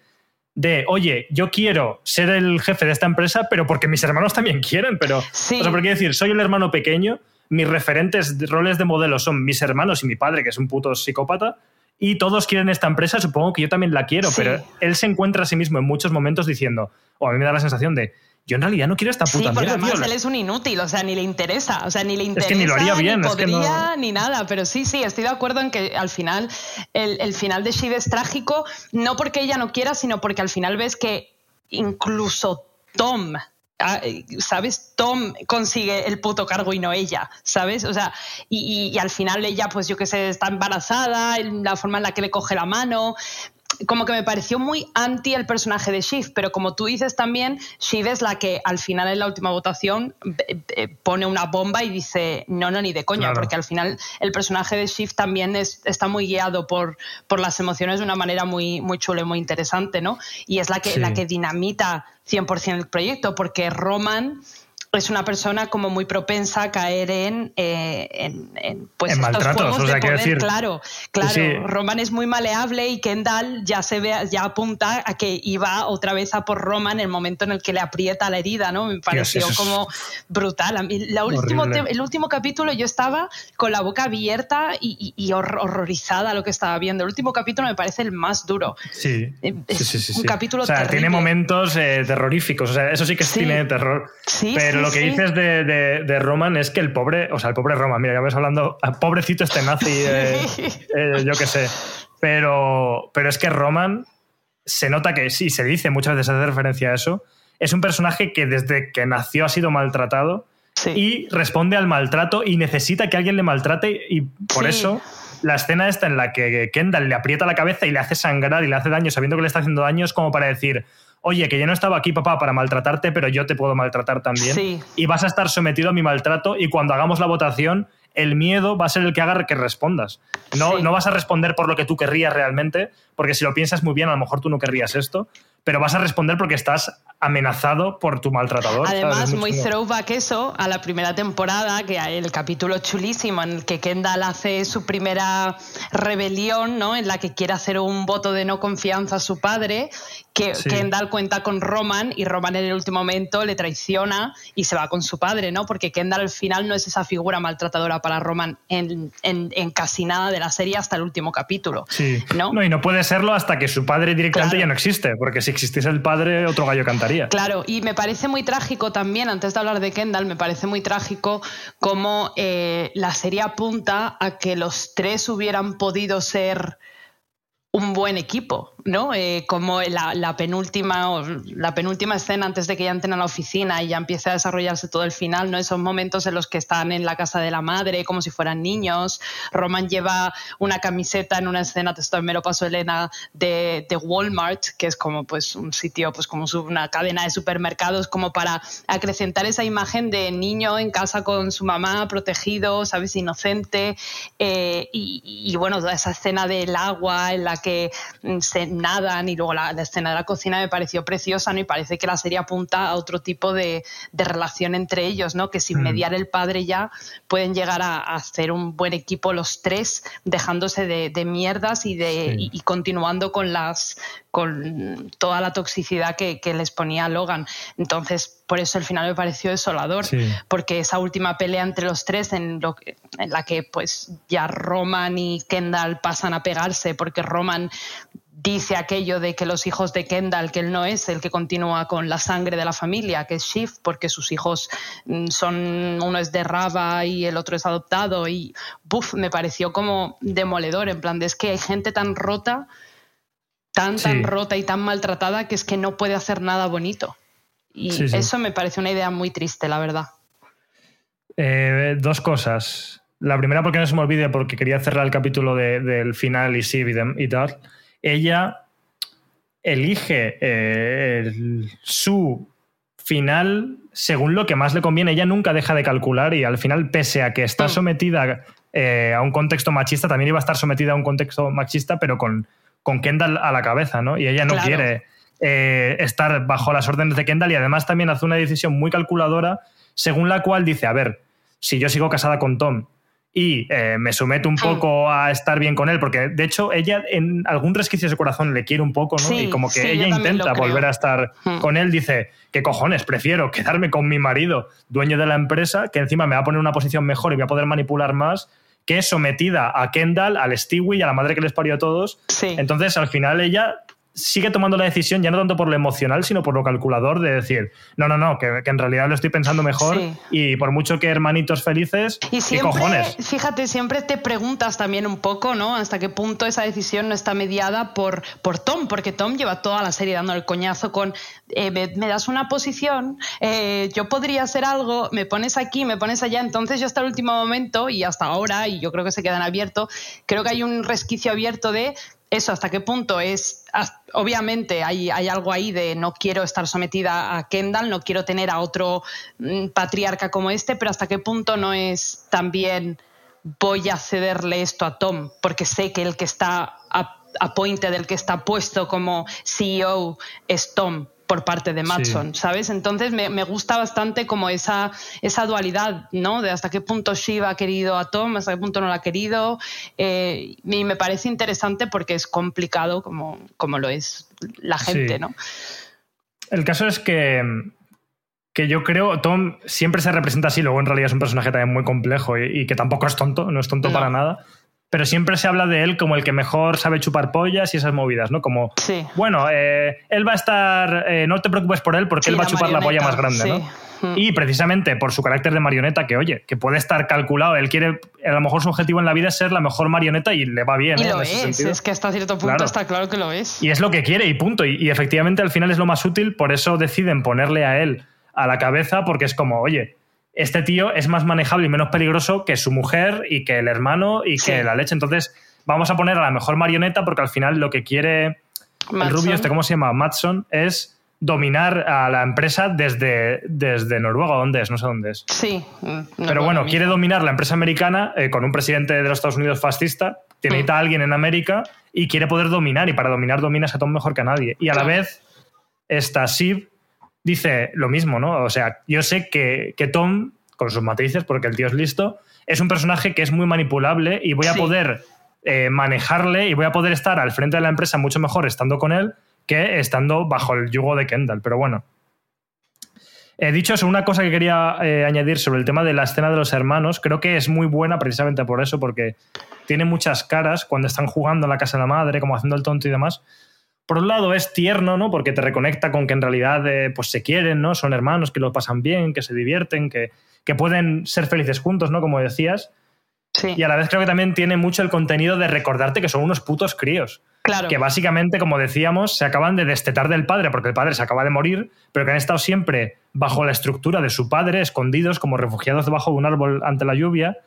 de, oye, yo quiero ser el jefe de esta empresa, pero porque mis hermanos también quieren, pero... Sí. O sea, porque decir, soy el hermano pequeño, mis referentes, roles de modelo son mis hermanos y mi padre, que es un puto psicópata, y todos quieren esta empresa, supongo que yo también la quiero, Sí. pero él se encuentra a sí mismo en muchos momentos diciendo, o a mí me da la sensación de, yo en realidad no quiero esta puta sí, porque mierda, además tío. él es un inútil, o sea, ni le interesa, o sea, ni le interesa, que ni lo haría bien, ni es que no- podría, ni nada, pero sí, sí, estoy de acuerdo en que al final el, el final de Shiv es trágico, no porque ella no quiera, sino porque al final ves que incluso Tom ¿Sabes? Tom consigue el puto cargo y no ella, ¿sabes? O sea, y, y- al final ella, pues yo que sé, está embarazada, la forma en la que le coge la mano, como que me pareció muy anti el personaje de Shiv, pero como tú dices también, Shiv es la que al final en la última votación eh, eh, pone una bomba y dice no, no, ni de coña, Claro. porque al final el personaje de Shiv también es- está muy guiado por, por las emociones de una manera muy, muy chula y muy interesante, ¿no? Y es la que, Sí. la que dinamita 100% el proyecto, porque Roman es una persona como muy propensa a caer en, eh, en, en, pues En estos maltratos, juegos o sea, de poder, decir- claro, claro. Sí. Roman es muy maleable y Kendall ya se ve, ya apunta a que iba otra vez a por Roman en el momento en el que le aprieta la herida, ¿no? Me pareció es como brutal. A mí, la último el último capítulo yo estaba con la boca abierta y, y- y hor- horrorizada a lo que estaba viendo. El último capítulo me parece el más duro. Sí, Eh, sí, es sí, sí, un capítulo O sea, terrible. tiene momentos eh, terroríficos. O sea, eso sí que es cine de terror. Sí, Pero lo que dices de, de- de Roman es que el pobre, o sea, el pobre Roman, mira, ya ves hablando, ah, pobrecito este nazi, eh, eh, yo qué sé. Pero, pero es que Roman se nota que sí, se dice, muchas veces hace referencia a eso. Es un personaje que desde que nació ha sido maltratado Sí. y responde al maltrato y necesita que alguien le maltrate y por Sí. eso la escena esta en la que Kendall le aprieta la cabeza y le hace sangrar y le hace daño sabiendo que le está haciendo daño es como para decir oye que yo no estaba aquí papá para maltratarte pero yo te puedo maltratar también Sí. y vas a estar sometido a mi maltrato y cuando hagamos la votación el miedo va a ser el que haga que respondas no, Sí. no vas a responder por lo que tú querrías realmente porque si lo piensas muy bien a lo mejor tú no querrías esto pero vas a responder porque estás amenazado por tu maltratador. Además, muy throwback eso a la primera temporada, que hay el capítulo chulísimo en el que Kendall hace su primera rebelión, ¿no? En la que quiere hacer un voto de no confianza a su padre, que Sí. Kendall cuenta con Roman y Roman en el último momento le traiciona y se va con su padre, ¿no? Porque Kendall al final no es esa figura maltratadora para Roman en, en- en casi nada de la serie hasta el último capítulo. Sí. ¿no? y no puede serlo hasta que su padre directamente Claro. ya no existe, porque si existiese el padre, otro gallo cantaría. Claro, y me parece muy trágico también, antes de hablar de Kendall, me parece muy trágico cómo eh, la serie apunta a que los tres hubieran podido ser un buen equipo, ¿no? Eh, como la, penúltima la penúltima escena antes de que ya entren a la oficina y ya empiece a desarrollarse todo el final, ¿no? Esos momentos en los que están en la casa de la madre como si fueran niños. Roman lleva una camiseta en una escena, esto me lo pasó Elena, de, Walmart, que es como pues un sitio, pues como una cadena de supermercados, como para acrecentar esa imagen de niño en casa con su mamá, protegido, ¿sabes? Inocente. eh, y, y, bueno, toda esa escena del agua en la que mm, se nadan y luego la, la escena de la cocina me pareció preciosa, ¿no? Y parece que la serie apunta a otro tipo de, de relación entre ellos, ¿no? Que sin Mm. mediar el padre ya pueden llegar a, a hacer un buen equipo los tres, dejándose de, de mierdas y, de, Sí. y, y continuando con las con toda la toxicidad que, que les ponía Logan. Entonces, por eso el final me pareció desolador, Sí. porque esa última pelea entre los tres en, lo que- en la que pues ya Roman y Kendall pasan a pegarse, porque Roman dice aquello de que los hijos de Kendall, que él no es el que continúa con la sangre de la familia, que es Shiv, porque sus hijos mm, son, uno es de Rava y el otro es adoptado, y buf, me pareció como demoledor, en plan de es que hay gente tan rota, tan, Sí. tan rota y tan maltratada que es que no puede hacer nada bonito. Y Sí, sí. eso me parece una idea muy triste, la verdad. Eh, dos cosas. La primera, porque no se me olvide, porque quería cerrar el capítulo de- del final y dem- y tal. Ella elige eh, el- su final según lo que más le conviene. Ella nunca deja de calcular y al final, pese a que está Mm. sometida eh, a un contexto machista, también iba a estar sometida a un contexto machista, pero con, con Kendall a la cabeza, ¿no? Y ella no Claro. quiere eh, estar bajo las órdenes de Kendall y además también hace una decisión muy calculadora según la cual dice, a ver, si yo sigo casada con Tom y eh, me someto un Mm. poco a estar bien con él, porque de hecho ella en algún resquicio de su corazón le quiere un poco, ¿no? Sí, y como que sí, ella intenta volver a estar Mm. con él, dice, ¿qué cojones? Prefiero quedarme con mi marido, dueño de la empresa, que encima me va a poner una posición mejor y voy a poder manipular más, que sometida a Kendall, al Stewie y a la madre que les parió a todos. Sí. Entonces, al final ella sigue tomando la decisión ya no tanto por lo emocional, sino por lo calculador de decir, no, no, no, que, que en realidad lo estoy pensando mejor Sí. y por mucho que hermanitos felices, Y ¿qué siempre, cojones? fíjate, siempre te preguntas también un poco, ¿no? Hasta qué punto esa decisión no está mediada por, por Tom, porque Tom lleva toda la serie dando el coñazo con eh, me, me das una posición, eh, yo podría hacer algo, me pones aquí, me pones allá. Entonces yo hasta el último momento y hasta ahora, y yo creo que se quedan abierto, creo que hay un resquicio abierto de eso, hasta qué punto es, obviamente hay, hay algo ahí de no quiero estar sometida a Kendall, no quiero tener a otro mm, patriarca como este, pero hasta qué punto no es también voy a cederle esto a Tom, porque sé que el que está a, a pointe del que está puesto como CEO es Tom por parte de Matson, ¿sabes? Entonces me, me gusta bastante como esa, esa dualidad, ¿no? De hasta qué punto Shiva ha querido a Tom, hasta qué punto no lo ha querido. eh, y me parece interesante porque es complicado como, como lo es la gente, Sí. ¿no? El caso es que, que yo creo, Tom siempre se representa así, luego en realidad es un personaje también muy complejo y, y que tampoco es tonto, no es tonto No. para nada, pero siempre se habla de él como el que mejor sabe chupar pollas y esas movidas, ¿no? Como, Sí. bueno, eh, él va a estar, eh, no te preocupes por él porque Sí, él va a chupar la polla más grande, sí. ¿no? Mm. Y precisamente por su carácter de marioneta, que oye, que puede estar calculado, él quiere, a lo mejor su objetivo en la vida es ser la mejor marioneta y le va bien. Y ¿eh? lo en ese es, sentido. es que hasta cierto punto Claro. está claro que lo es. Y es lo que quiere y punto. Y, y efectivamente al final es lo más útil, por eso deciden ponerle a él a la cabeza, porque es como, oye, este tío es más manejable y menos peligroso que su mujer y que el hermano y Sí. que la leche. Entonces vamos a poner a la mejor marioneta porque al final lo que quiere el rubio este, ¿cómo se llama? Matson, es dominar a la empresa desde, desde Noruega, ¿dónde es? No sé dónde es. Sí. mm, no Pero bueno, quiere dominar la empresa americana eh, con un presidente de los Estados Unidos fascista, que Mm. a alguien en América y quiere poder dominar, y para dominar dominas a Tom mejor que a nadie. Y a la vez, esta Shiv dice lo mismo, ¿no? O sea, yo sé que, que Tom, con sus matices, porque el tío es listo, es un personaje que es muy manipulable y voy a Sí. poder eh, manejarle y voy a poder estar al frente de la empresa mucho mejor estando con él que estando bajo el yugo de Kendall. Pero bueno. He dicho eso, una cosa que quería eh, añadir sobre el tema de la escena de los hermanos, creo que es muy buena precisamente por eso, porque tiene muchas caras cuando están jugando en la casa de la madre, como haciendo el tonto y demás. Por un lado es tierno, ¿no? Porque te reconecta con que en realidad eh, pues se quieren, ¿no? Son hermanos que lo pasan bien, que se divierten, que, que pueden ser felices juntos, ¿no? Como decías. Sí, Y a la vez creo que también tiene mucho el contenido de recordarte que son unos putos críos. claro. Que básicamente, como decíamos, se acaban de destetar del padre porque el padre se acaba de morir, pero que han estado siempre bajo la estructura de su padre, escondidos como refugiados debajo de un árbol ante la lluvia.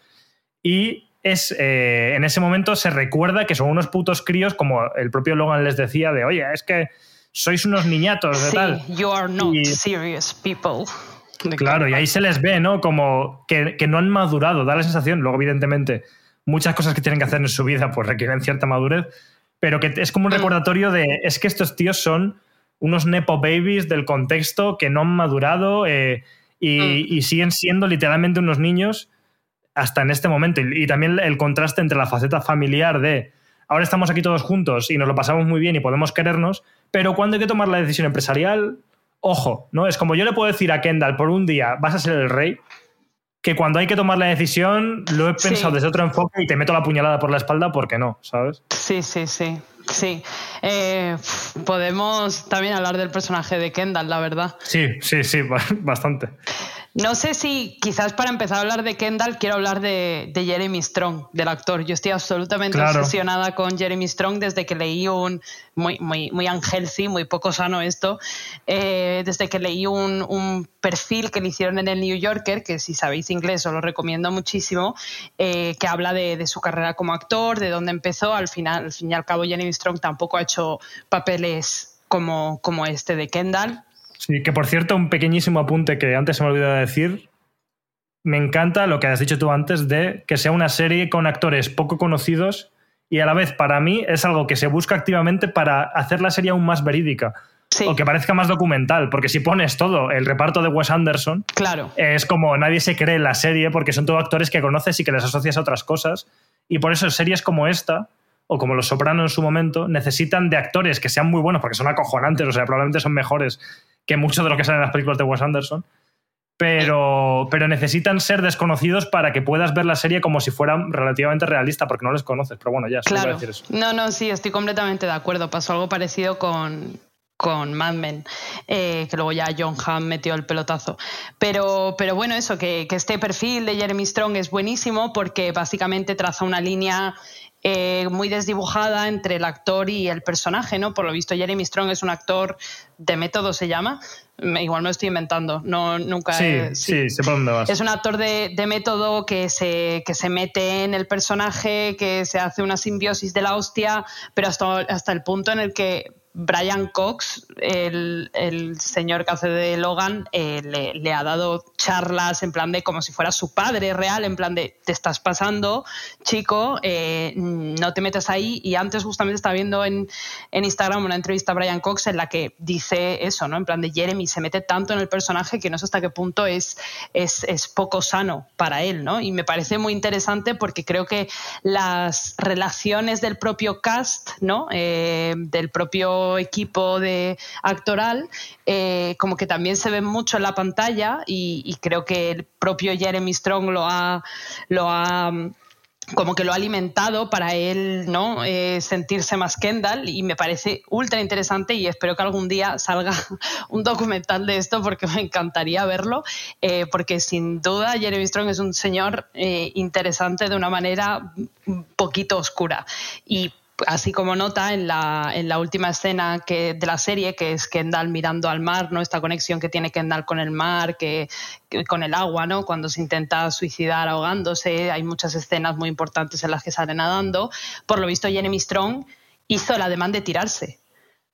Y es, eh, en ese momento se recuerda que son unos putos críos, como el propio Logan les decía, de oye, es que sois unos niñatos de Sí, tal. you are not Y- serious people. Claro, y ahí se les ve, ¿no? Como que, que no han madurado, da la sensación, luego evidentemente muchas cosas que tienen que hacer en su vida pues requieren cierta madurez, pero que es como un Mm. recordatorio de, es que estos tíos son unos nepo babies del contexto que no han madurado eh, y, Mm. y siguen siendo literalmente unos niños hasta en este momento. Y, y también el contraste entre la faceta familiar de ahora estamos aquí todos juntos y nos lo pasamos muy bien y podemos querernos, pero cuando hay que tomar la decisión empresarial, ojo, ¿no? Es como yo le puedo decir a Kendall por un día, vas a ser el rey, que cuando hay que tomar la decisión lo he Sí. pensado desde otro enfoque y te meto la puñalada por la espalda porque no, ¿sabes? Sí, sí, sí. Sí. Eh, podemos también hablar del personaje de Kendall, la verdad. Sí, sí, sí, ba- bastante. No sé si quizás para empezar a hablar de Kendall quiero hablar de, de Jeremy Strong, del actor. Yo estoy absolutamente Claro. obsesionada con Jeremy Strong desde que leí un muy, muy, muy unhealthy, muy poco sano esto, eh, desde que leí un, un perfil que le hicieron en el New Yorker, que si sabéis inglés os lo recomiendo muchísimo, eh, que habla de, de su carrera como actor, de dónde empezó. Al final, al fin y al cabo, Jeremy Strong tampoco ha hecho papeles como, como este de Kendall. Sí, que por cierto, un pequeñísimo apunte que antes se me olvidó de decir. Me encanta lo que has dicho tú antes de que sea una serie con actores poco conocidos y a la vez para mí es algo que se busca activamente para hacer la serie aún más verídica Sí, o que parezca más documental, porque si pones todo el reparto de Wes Anderson, claro. es como nadie se cree en la serie porque son todos actores que conoces y que les asocias a otras cosas. Y por eso series como esta, o como Los Soprano en su momento, necesitan de actores que sean muy buenos porque son acojonantes, o sea, probablemente son mejores que muchos de los que salen en las películas de Wes Anderson. pero, pero necesitan ser desconocidos para que puedas ver la serie como si fuera relativamente realista, porque no les conoces. Pero bueno, ya, Claro. decir eso. No, no, sí, estoy completamente de acuerdo. Pasó algo parecido con, con Mad Men, eh, que luego ya John Hamm metió el pelotazo. Pero, pero bueno, eso, que, que este perfil de Jeremy Strong es buenísimo porque básicamente traza una línea eh, muy desdibujada entre el actor y el personaje, ¿no? Por lo visto, Jeremy Strong es un actor de método, se llama. Me- Igual me lo estoy inventando, no, nunca Sí, sí, sé por dónde vas. es un actor de, de método que se, que se mete en el personaje, que se hace una simbiosis de la hostia, pero hasta, hasta el punto en el que Brian Cox, el, señor que hace de Logan, eh, le, ha dado charlas en plan de como si fuera su padre real, en plan de te estás pasando, chico, eh, no te metas ahí. Y antes justamente estaba viendo en, en Instagram una entrevista a Brian Cox en la que dice eso, ¿no? En plan de Jeremy se mete tanto en el personaje que no sé hasta qué punto es, es, es poco sano para él, ¿no? Y me parece muy interesante porque creo que las relaciones del propio cast, ¿no? Eh, del propio equipo de actoral, eh, como que también se ven mucho en la pantalla y, creo que el propio Jeremy Strong lo ha, lo ha mm, como que lo ha alimentado para él no Eh, sentirse más Kendall y me parece ultra interesante y espero que algún día salga un documental de esto porque me encantaría verlo eh, porque sin duda Jeremy Strong es un señor interesante de una manera un poquito oscura y así como nota en la, en la última escena que, de la serie, que es Kendall mirando al mar, ¿no? Esta conexión que tiene Kendall con el mar, que, que- con el agua, ¿no? Cuando se intenta suicidar ahogándose, hay muchas escenas muy importantes en las que sale nadando. Por lo visto, Jeremy Strong hizo la demanda de tirarse.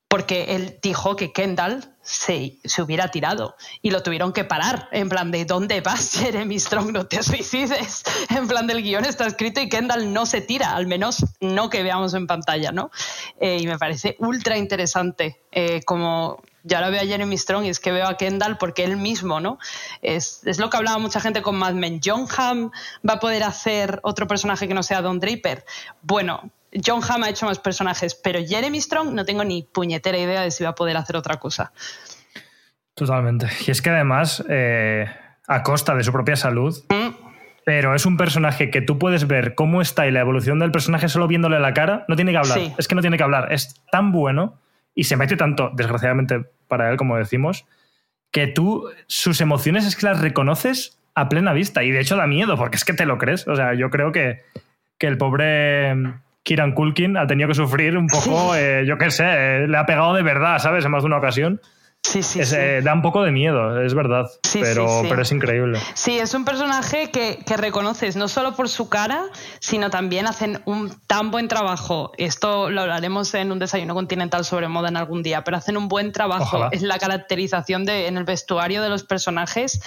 Porque él dijo que Kendall se, se hubiera tirado y lo tuvieron que parar. En plan de, ¿dónde vas, Jeremy Strong? No te suicides. En plan del guion está escrito y Kendall no se tira, al menos no que veamos en pantalla, ¿no? Eh, y me parece ultra interesante eh, como yo ahora veo a Jeremy Strong y es que veo a Kendall porque él mismo, ¿no? Es, es lo que hablaba mucha gente con Mad Men. John Hamm va a poder hacer otro personaje que no sea Don Draper. Bueno, John Hamm ha hecho más personajes, pero Jeremy Strong no tengo ni puñetera idea de si va a poder hacer otra cosa. Totalmente. Y es que además, eh, a costa de su propia salud, Mm, pero es un personaje que tú puedes ver cómo está y la evolución del personaje solo viéndole la cara. No tiene que hablar. Sí. Es que no tiene que hablar. Es tan bueno y se mete tanto, desgraciadamente para él, como decimos, que tú sus emociones es que las reconoces a plena vista. Y de hecho da miedo, porque es que te lo crees. O sea, yo creo que, que el pobre Kieran Culkin ha tenido que sufrir un poco, eh, yo qué sé, eh, le ha pegado de verdad, ¿sabes? En más de una ocasión. Sí, sí, Es, sí. eh, da un poco de miedo, es verdad. Sí, pero, sí, sí. pero es increíble. Sí, es un personaje que, que reconoces no solo por su cara, sino también hacen un tan buen trabajo. Esto lo hablaremos en un desayuno continental sobre moda en algún día, pero hacen un buen trabajo Ojalá. en la caracterización de, en el vestuario de los personajes.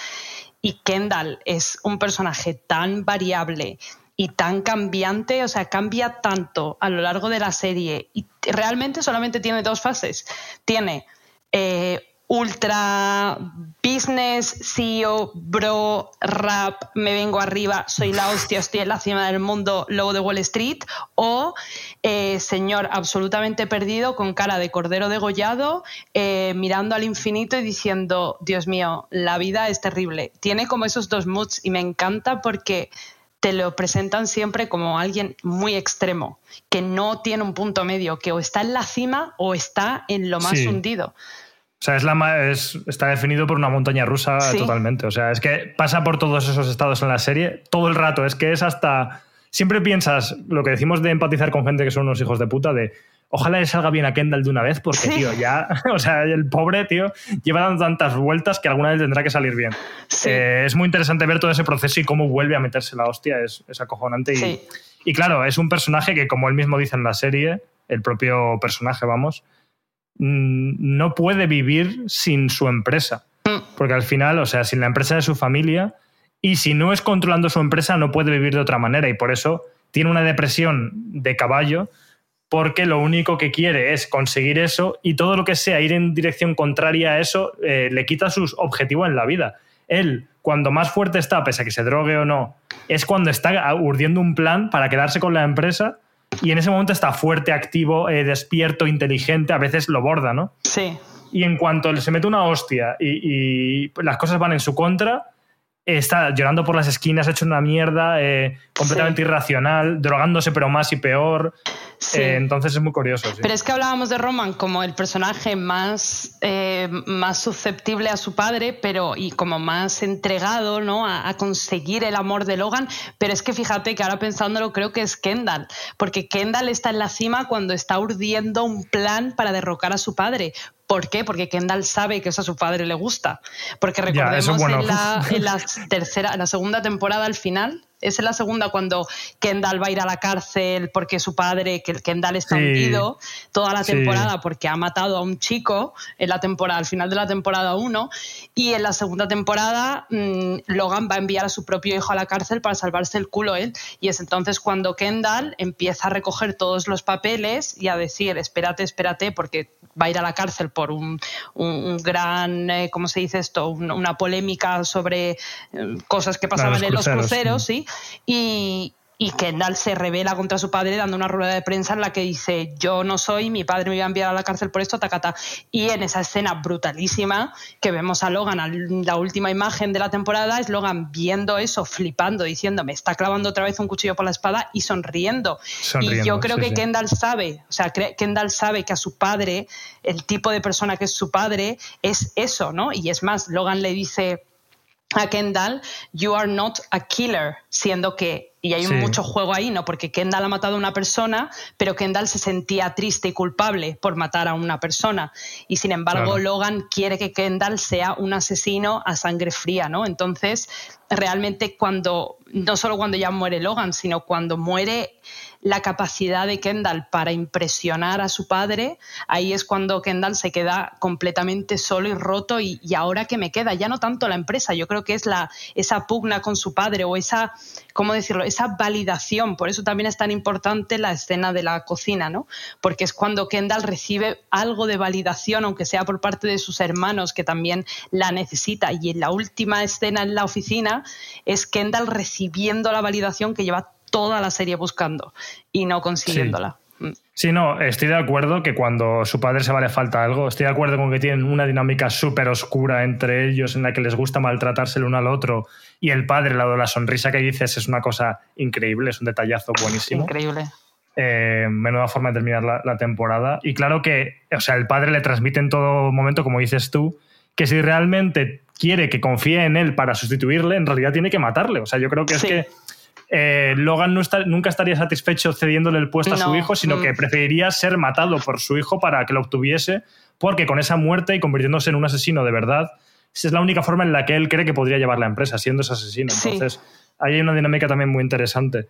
Y Kendall es un personaje tan variable y tan cambiante, o sea, cambia tanto a lo largo de la serie y realmente solamente tiene dos fases. Tiene eh, ultra business, CEO, bro, rap, me vengo arriba, soy la hostia, estoy en la cima del mundo, lobo de Wall Street, o eh, señor absolutamente perdido con cara de cordero degollado, eh, mirando al infinito y diciendo, Dios mío, la vida es terrible. Tiene como esos dos moods y me encanta porque te lo presentan siempre como alguien muy extremo, que no tiene un punto medio, que o está en la cima o está en lo más Sí. hundido. O sea, es la, es- está definido por una montaña rusa Sí. totalmente. O sea, es que pasa por todos esos estados en la serie todo el rato. Es que es hasta. Siempre piensas lo que decimos de empatizar con gente que son unos hijos de puta, de ojalá le salga bien a Kendall de una vez, porque, Sí. tío, ya. O sea, el pobre, tío, lleva dando tantas vueltas que alguna vez tendrá que salir bien. Sí. Eh, es muy interesante ver todo ese proceso y cómo vuelve a meterse la hostia. Es, es acojonante. Y, Sí. y claro, es un personaje que, como él mismo dice en la serie, el propio personaje, vamos, mm, no puede vivir sin su empresa. Mm. Porque al final, o sea, sin la empresa de su familia, y si no es controlando su empresa, no puede vivir de otra manera. Y por eso tiene una depresión de caballo, porque lo único que quiere es conseguir eso y todo lo que sea ir en dirección contraria a eso eh, le quita sus objetivos en la vida. Él, cuando más fuerte está, pese a que se drogue o no, es cuando está urdiendo un plan para quedarse con la empresa y en ese momento está fuerte, activo, eh, despierto, inteligente, a veces lo borda, ¿no? Sí. y en cuanto se mete una hostia y, y las cosas van en su contra, está llorando por las esquinas, hecho una mierda, eh, completamente irracional, drogándose pero más y peor. Eh, entonces es muy curioso. Pero es que hablábamos de Roman como el personaje más, eh, más susceptible a su padre, pero y como más entregado ¿no? A, a, conseguir el amor de Logan. Pero es que fíjate que ahora pensándolo creo que es Kendall, porque Kendall está en la cima cuando está urdiendo un plan para derrocar a su padre. ¿Por qué? Porque Kendall sabe que eso a su padre le gusta. Porque recordemos en, la, en la tercera, en la segunda temporada al final, es en la segunda cuando Kendall va a ir a la cárcel porque su padre, que Kendall está sí. hundido toda la temporada porque ha matado a un chico en la temporada, al final de la temporada 1. Y en la segunda temporada mmm, Logan va a enviar a su propio hijo a la cárcel para salvarse el culo él. Y es entonces cuando Kendall empieza a recoger todos los papeles y a decir, espérate, espérate, porque va a ir a la cárcel por un, un, un gran, eh, ¿cómo se dice esto? Una, una polémica sobre eh, cosas que pasaban claro, en los cruceros, ¿sí? Y, y Kendall se revela contra su padre dando una rueda de prensa en la que dice yo no soy, mi padre me iba a enviar a la cárcel por esto, tacata. Y en esa escena brutalísima que vemos a Logan, la última imagen de la temporada, es Logan viendo eso, flipando, diciendo me está clavando otra vez un cuchillo por la espada y sonriendo. sonriendo y yo creo sí, que sí. Kendall sabe, o sea, Kendall sabe que a su padre, el tipo de persona que es su padre, es eso, ¿no? Y es más, Logan le dice a Kendall, you are not a killer, siendo que y hay sí. mucho juego ahí, ¿no? Porque Kendall ha matado a una persona, pero Kendall se sentía triste y culpable por matar a una persona. Y sin embargo, claro. Logan quiere que Kendall sea un asesino a sangre fría, ¿no? Entonces, realmente cuando, no solo cuando ya muere Logan, sino cuando muere la capacidad de Kendall para impresionar a su padre, ahí es cuando Kendall se queda completamente solo y roto y, y ahora que me queda, ya no tanto la empresa, yo creo que es la, esa pugna con su padre o esa, ¿cómo decirlo? Esa validación, por eso también es tan importante la escena de la cocina, ¿no? Porque es cuando Kendall recibe algo de validación, aunque sea por parte de sus hermanos, que también la necesita. Y en la última escena en la oficina es Kendall recibiendo la validación que lleva toda la serie buscando y no consiguiéndola. Sí, no, estoy de acuerdo que cuando su padre se va le falta algo. Estoy de acuerdo con que tienen una dinámica súper oscura entre ellos en la que les gusta maltratarse el uno al otro. Y el padre, la de la sonrisa que dices, es una cosa increíble, es un detallazo buenísimo. Increíble. Eh, menuda forma de terminar la, la, temporada. Y claro que, o sea, el padre le transmite en todo momento, como dices tú, que si realmente quiere que confíe en él para sustituirle, en realidad tiene que matarle. O sea, yo creo que sí. es que eh, Logan no está, nunca estaría satisfecho cediéndole el puesto no. a su hijo, sino mm. que preferiría ser matado por su hijo para que lo obtuviese, porque con esa muerte y convirtiéndose en un asesino de verdad, esa es la única forma en la que él cree que podría llevar la empresa, siendo ese asesino. Sí. Entonces, ahí hay una dinámica también muy interesante.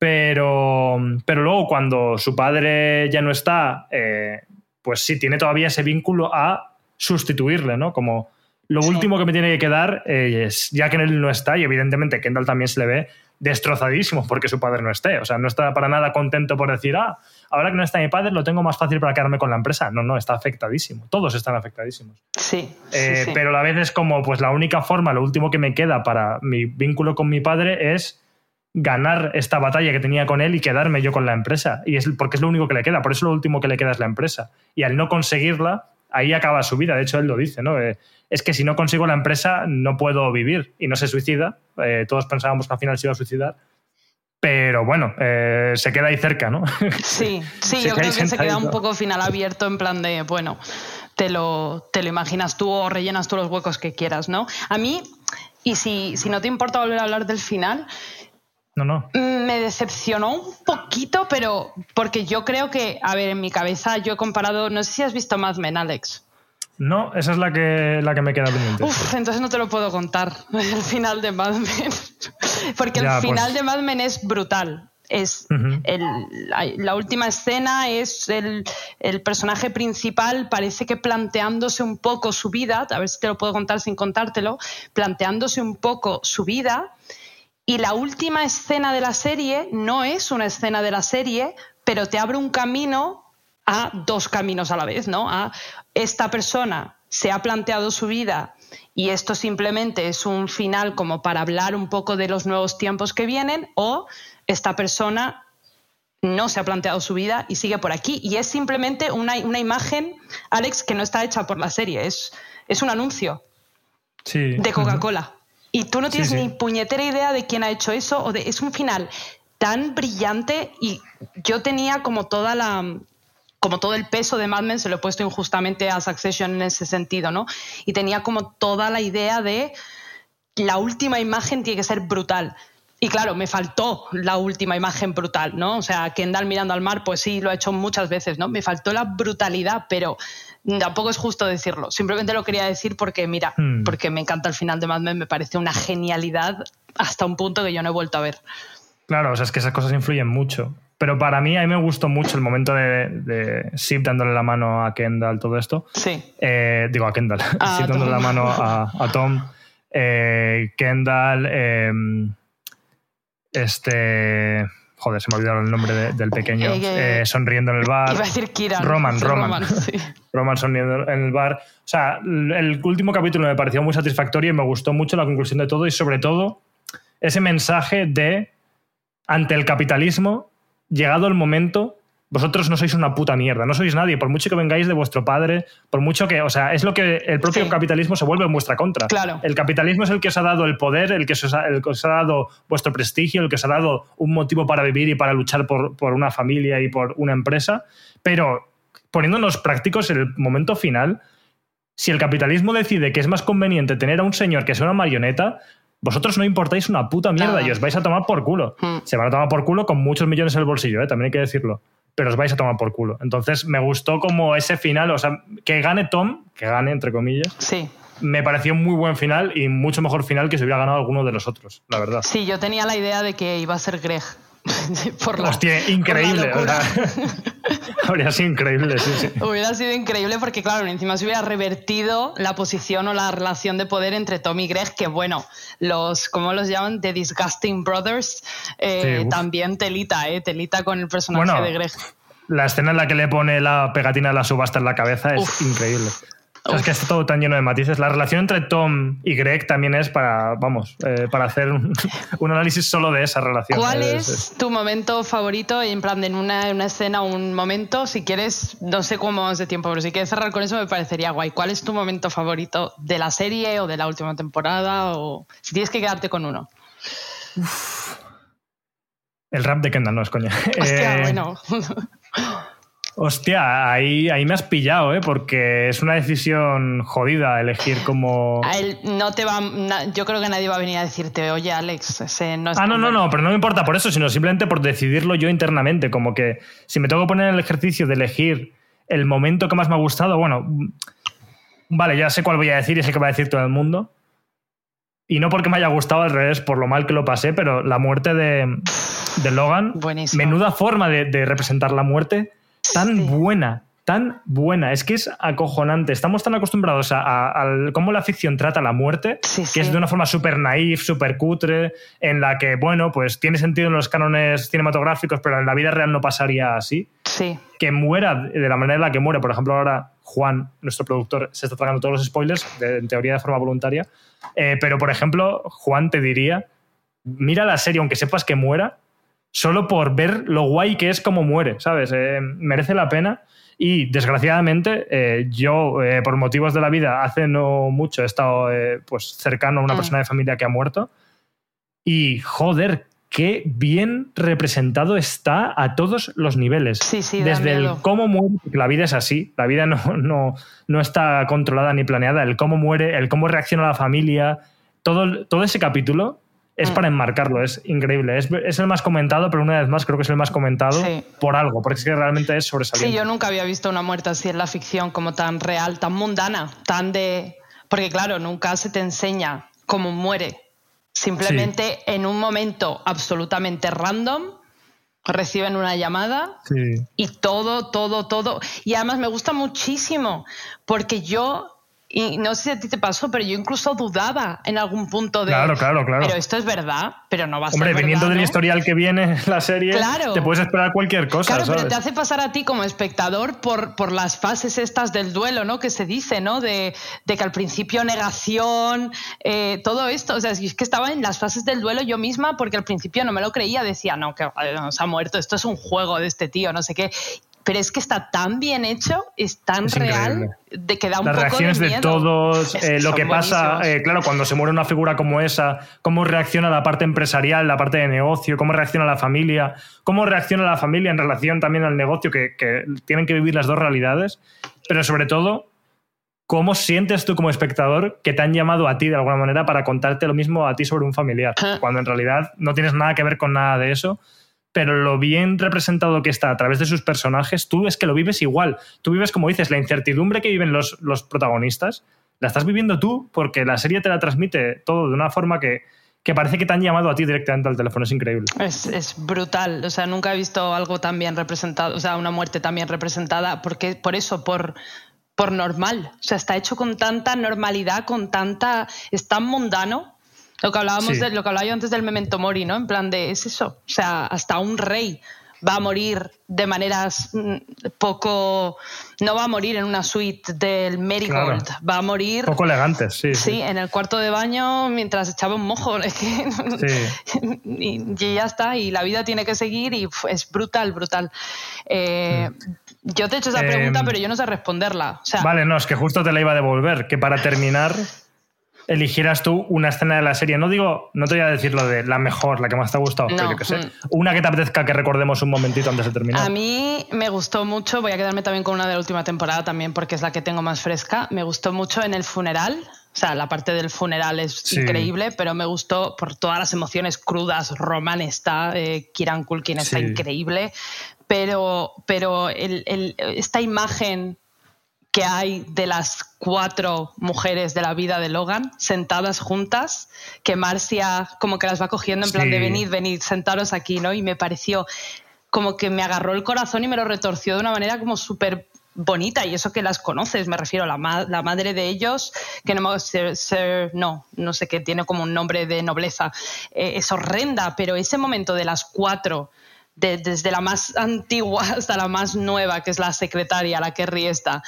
Pero, pero luego, cuando su padre ya no está, eh, pues sí, tiene todavía ese vínculo a sustituirle, ¿no? Como lo sí. último que me tiene que quedar eh, es, ya que él no está, y evidentemente Kendall también se le ve, destrozadísimo porque su padre no esté. O sea, no está para nada contento por decir, ah, ahora que no está mi padre, lo tengo más fácil para quedarme con la empresa. No, no, está afectadísimo. Todos están afectadísimos. Sí. Eh, sí, sí. Pero a la vez es como, pues la única forma, lo último que me queda para mi vínculo con mi padre es ganar esta batalla que tenía con él y quedarme yo con la empresa. Y es porque es lo único que le queda. Por eso lo último que le queda es la empresa. Y al no conseguirla, ahí acaba su vida. De hecho, él lo dice, ¿no? Eh, es que si no consigo la empresa, no puedo vivir. Y no se suicida. Eh, todos pensábamos que al final se iba a suicidar. Pero bueno, eh, se queda ahí cerca, ¿no? Sí, sí, yo creo que se queda un poco final abierto en plan de, bueno, te lo, te lo imaginas tú o rellenas tú los huecos que quieras, ¿no? A mí, y si, si no te importa volver a hablar del final, no, no. Me decepcionó un poquito, pero porque yo creo que, a ver, en mi cabeza yo he comparado, no sé si has visto Mad Men, Alex. No, esa es la que, la que me queda pendiente. Uf, entonces no te lo puedo contar, el final de Mad Men. Porque ya, el final pues... de Mad Men es brutal. Es uh -huh. el, la, la, última escena es el, el, personaje principal, parece que planteándose un poco su vida, a ver si te lo puedo contar sin contártelo, planteándose un poco su vida y la última escena de la serie no es una escena de la serie, pero te abre un camino a dos caminos a la vez, ¿no? A esta persona se ha planteado su vida y esto simplemente es un final como para hablar un poco de los nuevos tiempos que vienen o esta persona no se ha planteado su vida y sigue por aquí. Y es simplemente una, una imagen, Alex, que no está hecha por la serie, es, es un anuncio Sí. de Coca-Cola. Y tú no tienes sí. ni puñetera idea de quién ha hecho eso. O de, es un final tan brillante y yo tenía como toda la como todo el peso de Mad Men se lo he puesto injustamente a Succession en ese sentido, ¿no? Y tenía como toda la idea de la última imagen tiene que ser brutal. Y claro, me faltó la última imagen brutal, ¿no? O sea, Kendall mirando al mar, pues sí, lo ha hecho muchas veces, ¿no? Me faltó la brutalidad, pero tampoco es justo decirlo. Simplemente lo quería decir porque, mira, Hmm. porque me encanta el final de Mad Men, me parece una genialidad hasta un punto que yo no he vuelto a ver. Claro, o sea, es que esas cosas influyen mucho. Pero para mí, a mí me gustó mucho el momento de, de Sip dándole la mano a Kendall, todo esto. Sí. Eh, digo, a Kendall. A Sip dándole la mano a, a Tom. Eh, Kendall. eh, este. Joder, se me ha olvidado el nombre de- del pequeño. Eh, sonriendo en el bar. Iba a decir Kiran. Roman, Roman. sí. Roman sonriendo en el bar. O sea, el último capítulo me pareció muy satisfactorio y me gustó mucho la conclusión de todo y sobre todo ese mensaje de ante el capitalismo, llegado el momento, vosotros no sois una puta mierda, no sois nadie, por mucho que vengáis de vuestro padre, por mucho que, o sea, es lo que el propio Sí. capitalismo se vuelve en vuestra contra. Claro. El capitalismo es el que os ha dado el poder, el que os ha, el que os ha dado vuestro prestigio, el que os ha dado un motivo para vivir y para luchar por, por una familia y por una empresa, pero poniéndonos prácticos en el momento final, si el capitalismo decide que es más conveniente tener a un señor que sea una marioneta, vosotros no importáis una puta mierda y os vais a tomar por culo. Hmm. Se van a tomar por culo con muchos millones en el bolsillo, ¿eh? también hay que decirlo. Pero os vais a tomar por culo. Entonces me gustó como ese final, o sea, que gane Tom, que gane entre comillas, Sí. me pareció un muy buen final y mucho mejor final que si hubiera ganado alguno de los otros, la verdad. Sí, yo tenía la idea de que iba a ser Greg. por la, Hostia, por increíble. la habría sido increíble, sí, sí. Hubiera sido increíble porque, claro, encima se hubiera revertido la posición o la relación de poder entre Tom y Greg, que bueno, los, ¿cómo los llaman? The Disgusting Brothers, eh, Sí, también telita, ¿eh? Telita con el personaje Bueno, de Greg. La escena en la que le pone la pegatina de la subasta en la cabeza es Uf. increíble. O sea, es que está todo tan lleno de matices. La relación entre Tom y Greg también es para, vamos, eh, para hacer un, un análisis solo de esa relación. ¿Cuál Es- es tu momento favorito? En plan, de en una, en una escena, un momento, si quieres, no sé cómo vamos de tiempo, pero si quieres cerrar con eso me parecería guay. ¿Cuál es tu momento favorito de la serie o de la última temporada? O si tienes que quedarte con uno. El rap de Kendall, no es coña. Hostia, Eh, bueno. Hostia, ahí, ahí me has pillado, ¿eh? Porque es una decisión jodida elegir como... A él no te va. yo creo que nadie va a venir a decirte, oye, Alex, ese no es Ah, no, no, bueno". no, pero no me importa por eso, sino simplemente por decidirlo yo internamente. Como que si me tengo que poner en el ejercicio de elegir el momento que más me ha gustado, bueno, vale, ya sé cuál voy a decir y sé que va a decir todo el mundo. Y no porque me haya gustado al revés, por lo mal que lo pasé, pero la muerte de, de Logan, Buenísimo. menuda forma de, de representar la muerte, tan Sí. buena, tan buena. Es que es acojonante. Estamos tan acostumbrados a, cómo la ficción trata la muerte, Sí, que sí. es de una forma súper naif, súper cutre, en la que, bueno, pues tiene sentido en los cánones cinematográficos, pero en la vida real no pasaría así. Sí, Que muera de la manera en la que muere, por ejemplo, ahora Juan, nuestro productor, se está tragando todos los spoilers, de- en teoría de forma voluntaria. Eh, pero, por ejemplo, Juan te diría, mira la serie, aunque sepas que muera, solo por ver lo guay que es como muere, ¿sabes? Eh, merece la pena. Y desgraciadamente, eh, yo, eh, por motivos de la vida, hace no mucho he estado pues, cercano a una Mm. persona de familia que ha muerto. Y joder, qué bien representado está a todos los niveles. Sí, sí, Desde el cómo muere, la vida es así, la vida no, no, no está controlada ni planeada, el cómo muere, el cómo reacciona la familia, todo, todo ese capítulo es Mm. para enmarcarlo, es increíble. Es, es el más comentado, pero una vez más creo que es el más comentado Sí. por algo, porque es que realmente es sobresaliente. Sí, yo nunca había visto una muerte así en la ficción, como tan real, tan mundana, tan de. Porque, claro, nunca se te enseña cómo muere. Simplemente en un momento absolutamente random reciben una llamada Sí. y todo, todo, todo. Y además me gusta muchísimo porque yo y no sé si a ti te pasó, pero yo incluso dudaba en algún punto de. Claro, claro, claro. Pero esto es verdad, pero no va a ser Hombre, viniendo del historial que viene la serie, Claro. te puedes esperar cualquier cosa, Claro, ¿sabes? pero te hace pasar a ti como espectador por, por las fases estas del duelo, ¿no? Que se dice, ¿no? De, de que al principio negación, eh, todo esto. O sea, es que estaba en las fases del duelo yo misma porque al principio no me lo creía. Decía, no, que no, se ha muerto, esto es un juego de este tío, no sé qué. Pero es que está tan bien hecho, es tan Es real, increíble. de que da un Las poco reacciones de de, miedo. todos, Es eh, lo que pasa, eh, claro, cuando se muere una figura como esa, cómo reacciona la parte empresarial, la parte de negocio, cómo reacciona la familia, cómo reacciona la familia en relación también al negocio, que, que tienen que vivir las dos realidades, pero sobre todo, cómo sientes tú como espectador que te han llamado a ti de alguna manera para contarte lo mismo a ti sobre un familiar, cuando en realidad no tienes nada que ver con nada de eso. Pero lo bien representado que está a través de sus personajes, tú es que lo vives igual. Tú vives, como dices, la incertidumbre que viven los, los protagonistas, la estás viviendo tú porque la serie te la transmite todo de una forma que, que parece que te han llamado a ti directamente al teléfono. Es increíble. Es, es brutal, o sea, nunca he visto algo tan bien representado, o sea, una muerte tan bien representada, porque por eso, por, por normal, o sea, está hecho con tanta normalidad, con tanta, es tan mundano, lo que hablábamos Sí. de, lo que hablaba yo antes del memento mori, ¿no? En plan de, es eso, o sea, hasta un rey va a morir de maneras mm, poco, no va a morir en una suite del Marigold, Claro. va a morir Poco elegantes, sí. Sí, en el cuarto de baño mientras echaba un mojo. Es que- Sí. y, y ya está, y la vida tiene que seguir y es brutal, brutal. Eh, Yo te he hecho esa Eh, pregunta, pero yo no sé responderla. O sea, Vale, no, es que justo te la iba a devolver, que para terminar eligieras tú una escena de la serie. No digo, no te voy a decir lo de la mejor, la que más te ha gustado, pero yo qué sé. mm. Una que te apetezca que recordemos un momentito antes de terminar. A mí me gustó mucho, voy a quedarme también con una de la última temporada también porque es la que tengo más fresca. Me gustó mucho en el funeral, o sea, la parte del funeral es Sí. increíble, pero me gustó por todas las emociones crudas. Roman está, eh, Kieran Culkin está Sí. increíble, pero, pero el- el- esta imagen que hay de las cuatro mujeres de la vida de Logan sentadas juntas, que Marcia como que las va cogiendo en plan Sí. de venid, venid, sentaros aquí, ¿no? Y me pareció como que me agarró el corazón y me lo retorció de una manera como súper bonita y eso que las conoces, me refiero a la, ma- la madre de ellos, que no, ser- ser- no, no sé qué, tiene como un nombre de nobleza, Eh, es horrenda, pero ese momento de las cuatro, de- desde la más antigua hasta la más nueva, que es la secretaria, la que está,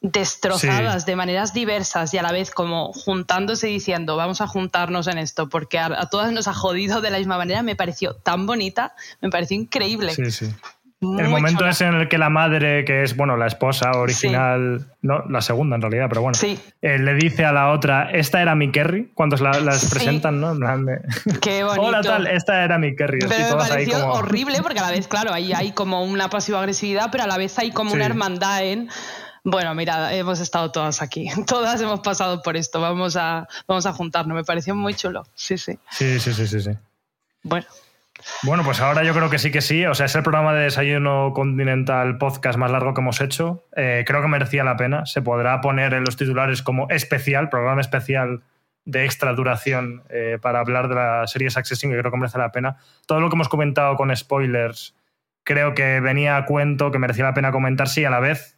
destrozadas de maneras diversas y a la vez como juntándose y diciendo vamos a juntarnos en esto porque a, a todas nos ha jodido de la misma manera me pareció tan bonita me pareció increíble Sí, sí. Muy el momento chula. ese en el que la madre, que es bueno la esposa original, no, la segunda en realidad, pero bueno, Sí. eh, le dice a la otra, esta era mi Kerry, cuando la- las Sí. presentan, ¿no? Qué bonito. Hola tal, esta era mi Kerry. pero me todas ahí pareció como- horrible porque a la vez, claro, ahí hay como una pasiva agresividad, pero a la vez hay como una hermandad en. Bueno, mira, hemos estado todas aquí, todas hemos pasado por esto, vamos a, vamos a juntarnos. Me pareció muy chulo. Sí, sí. Sí, sí, sí, sí, sí. Bueno, Bueno, pues ahora yo creo que sí que sí. O sea, es el programa de Desayuno Continental podcast más largo que hemos hecho. Eh, creo que merecía la pena. Se podrá poner en los titulares como especial, programa especial de extra duración eh, para hablar de la serie Succession, que creo que merece la pena. Todo lo que hemos comentado con spoilers creo que venía a cuento, que merecía la pena comentarse y a la vez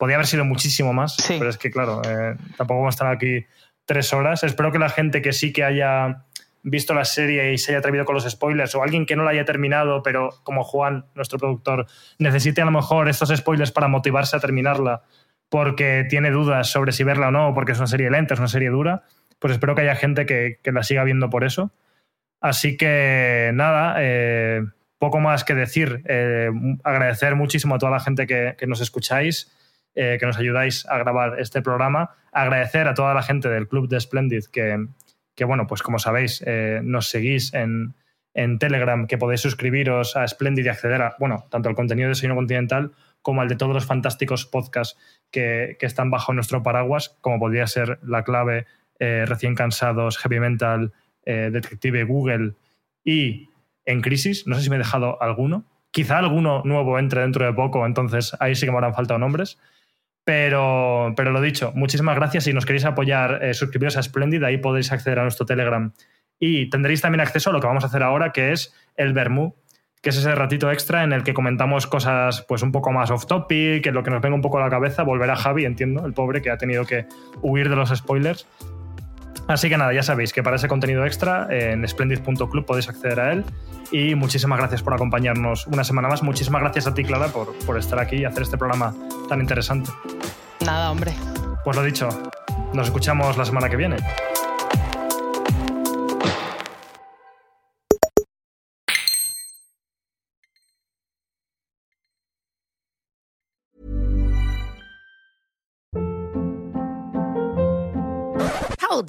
podía haber sido muchísimo más. Sí. Pero es que, claro, eh, tampoco vamos a estar aquí tres horas. Espero que la gente que sí que haya visto la serie y se haya atrevido con los spoilers, o alguien que no la haya terminado, pero como Juan, nuestro productor, necesite a lo mejor estos spoilers para motivarse a terminarla porque tiene dudas sobre si verla o no, porque es una serie lenta, es una serie dura, pues espero que haya gente que, que la siga viendo por eso. Así que nada, eh, poco más que decir. Eh, agradecer muchísimo a toda la gente que, que nos escucháis, eh, que nos ayudáis a grabar este programa. Agradecer a toda la gente del Club de Splendid que, que bueno, pues como sabéis, eh, nos seguís en, en Telegram, que podéis suscribiros a Splendid y acceder a, bueno, tanto al contenido de Desayuno Continental como al de todos los fantásticos podcasts que, que están bajo nuestro paraguas, como podría ser La Clave, eh, Recién Cansados, Heavy Mental, Detective Google y En Crisis. No sé si me he dejado alguno. Quizá alguno nuevo entre dentro de poco, entonces ahí sí que me habrán faltado nombres. Pero, pero lo dicho, muchísimas gracias. Si nos queréis apoyar, eh, suscribiros a Splendid, ahí podéis acceder a nuestro Telegram. Y tendréis también acceso a lo que vamos a hacer ahora, que es el Bermú, que es ese ratito extra en el que comentamos cosas pues un poco más off topic, en lo que nos venga un poco a la cabeza, volver a Javi, entiendo, el pobre que ha tenido que huir de los spoilers. Así que nada, ya sabéis que para ese contenido extra en splendid.club podéis acceder a él. Y muchísimas gracias por acompañarnos una semana más. Muchísimas gracias a ti, Clara, por, por estar aquí y hacer este programa tan interesante. Nada, hombre. Pues lo dicho, nos escuchamos la semana que viene.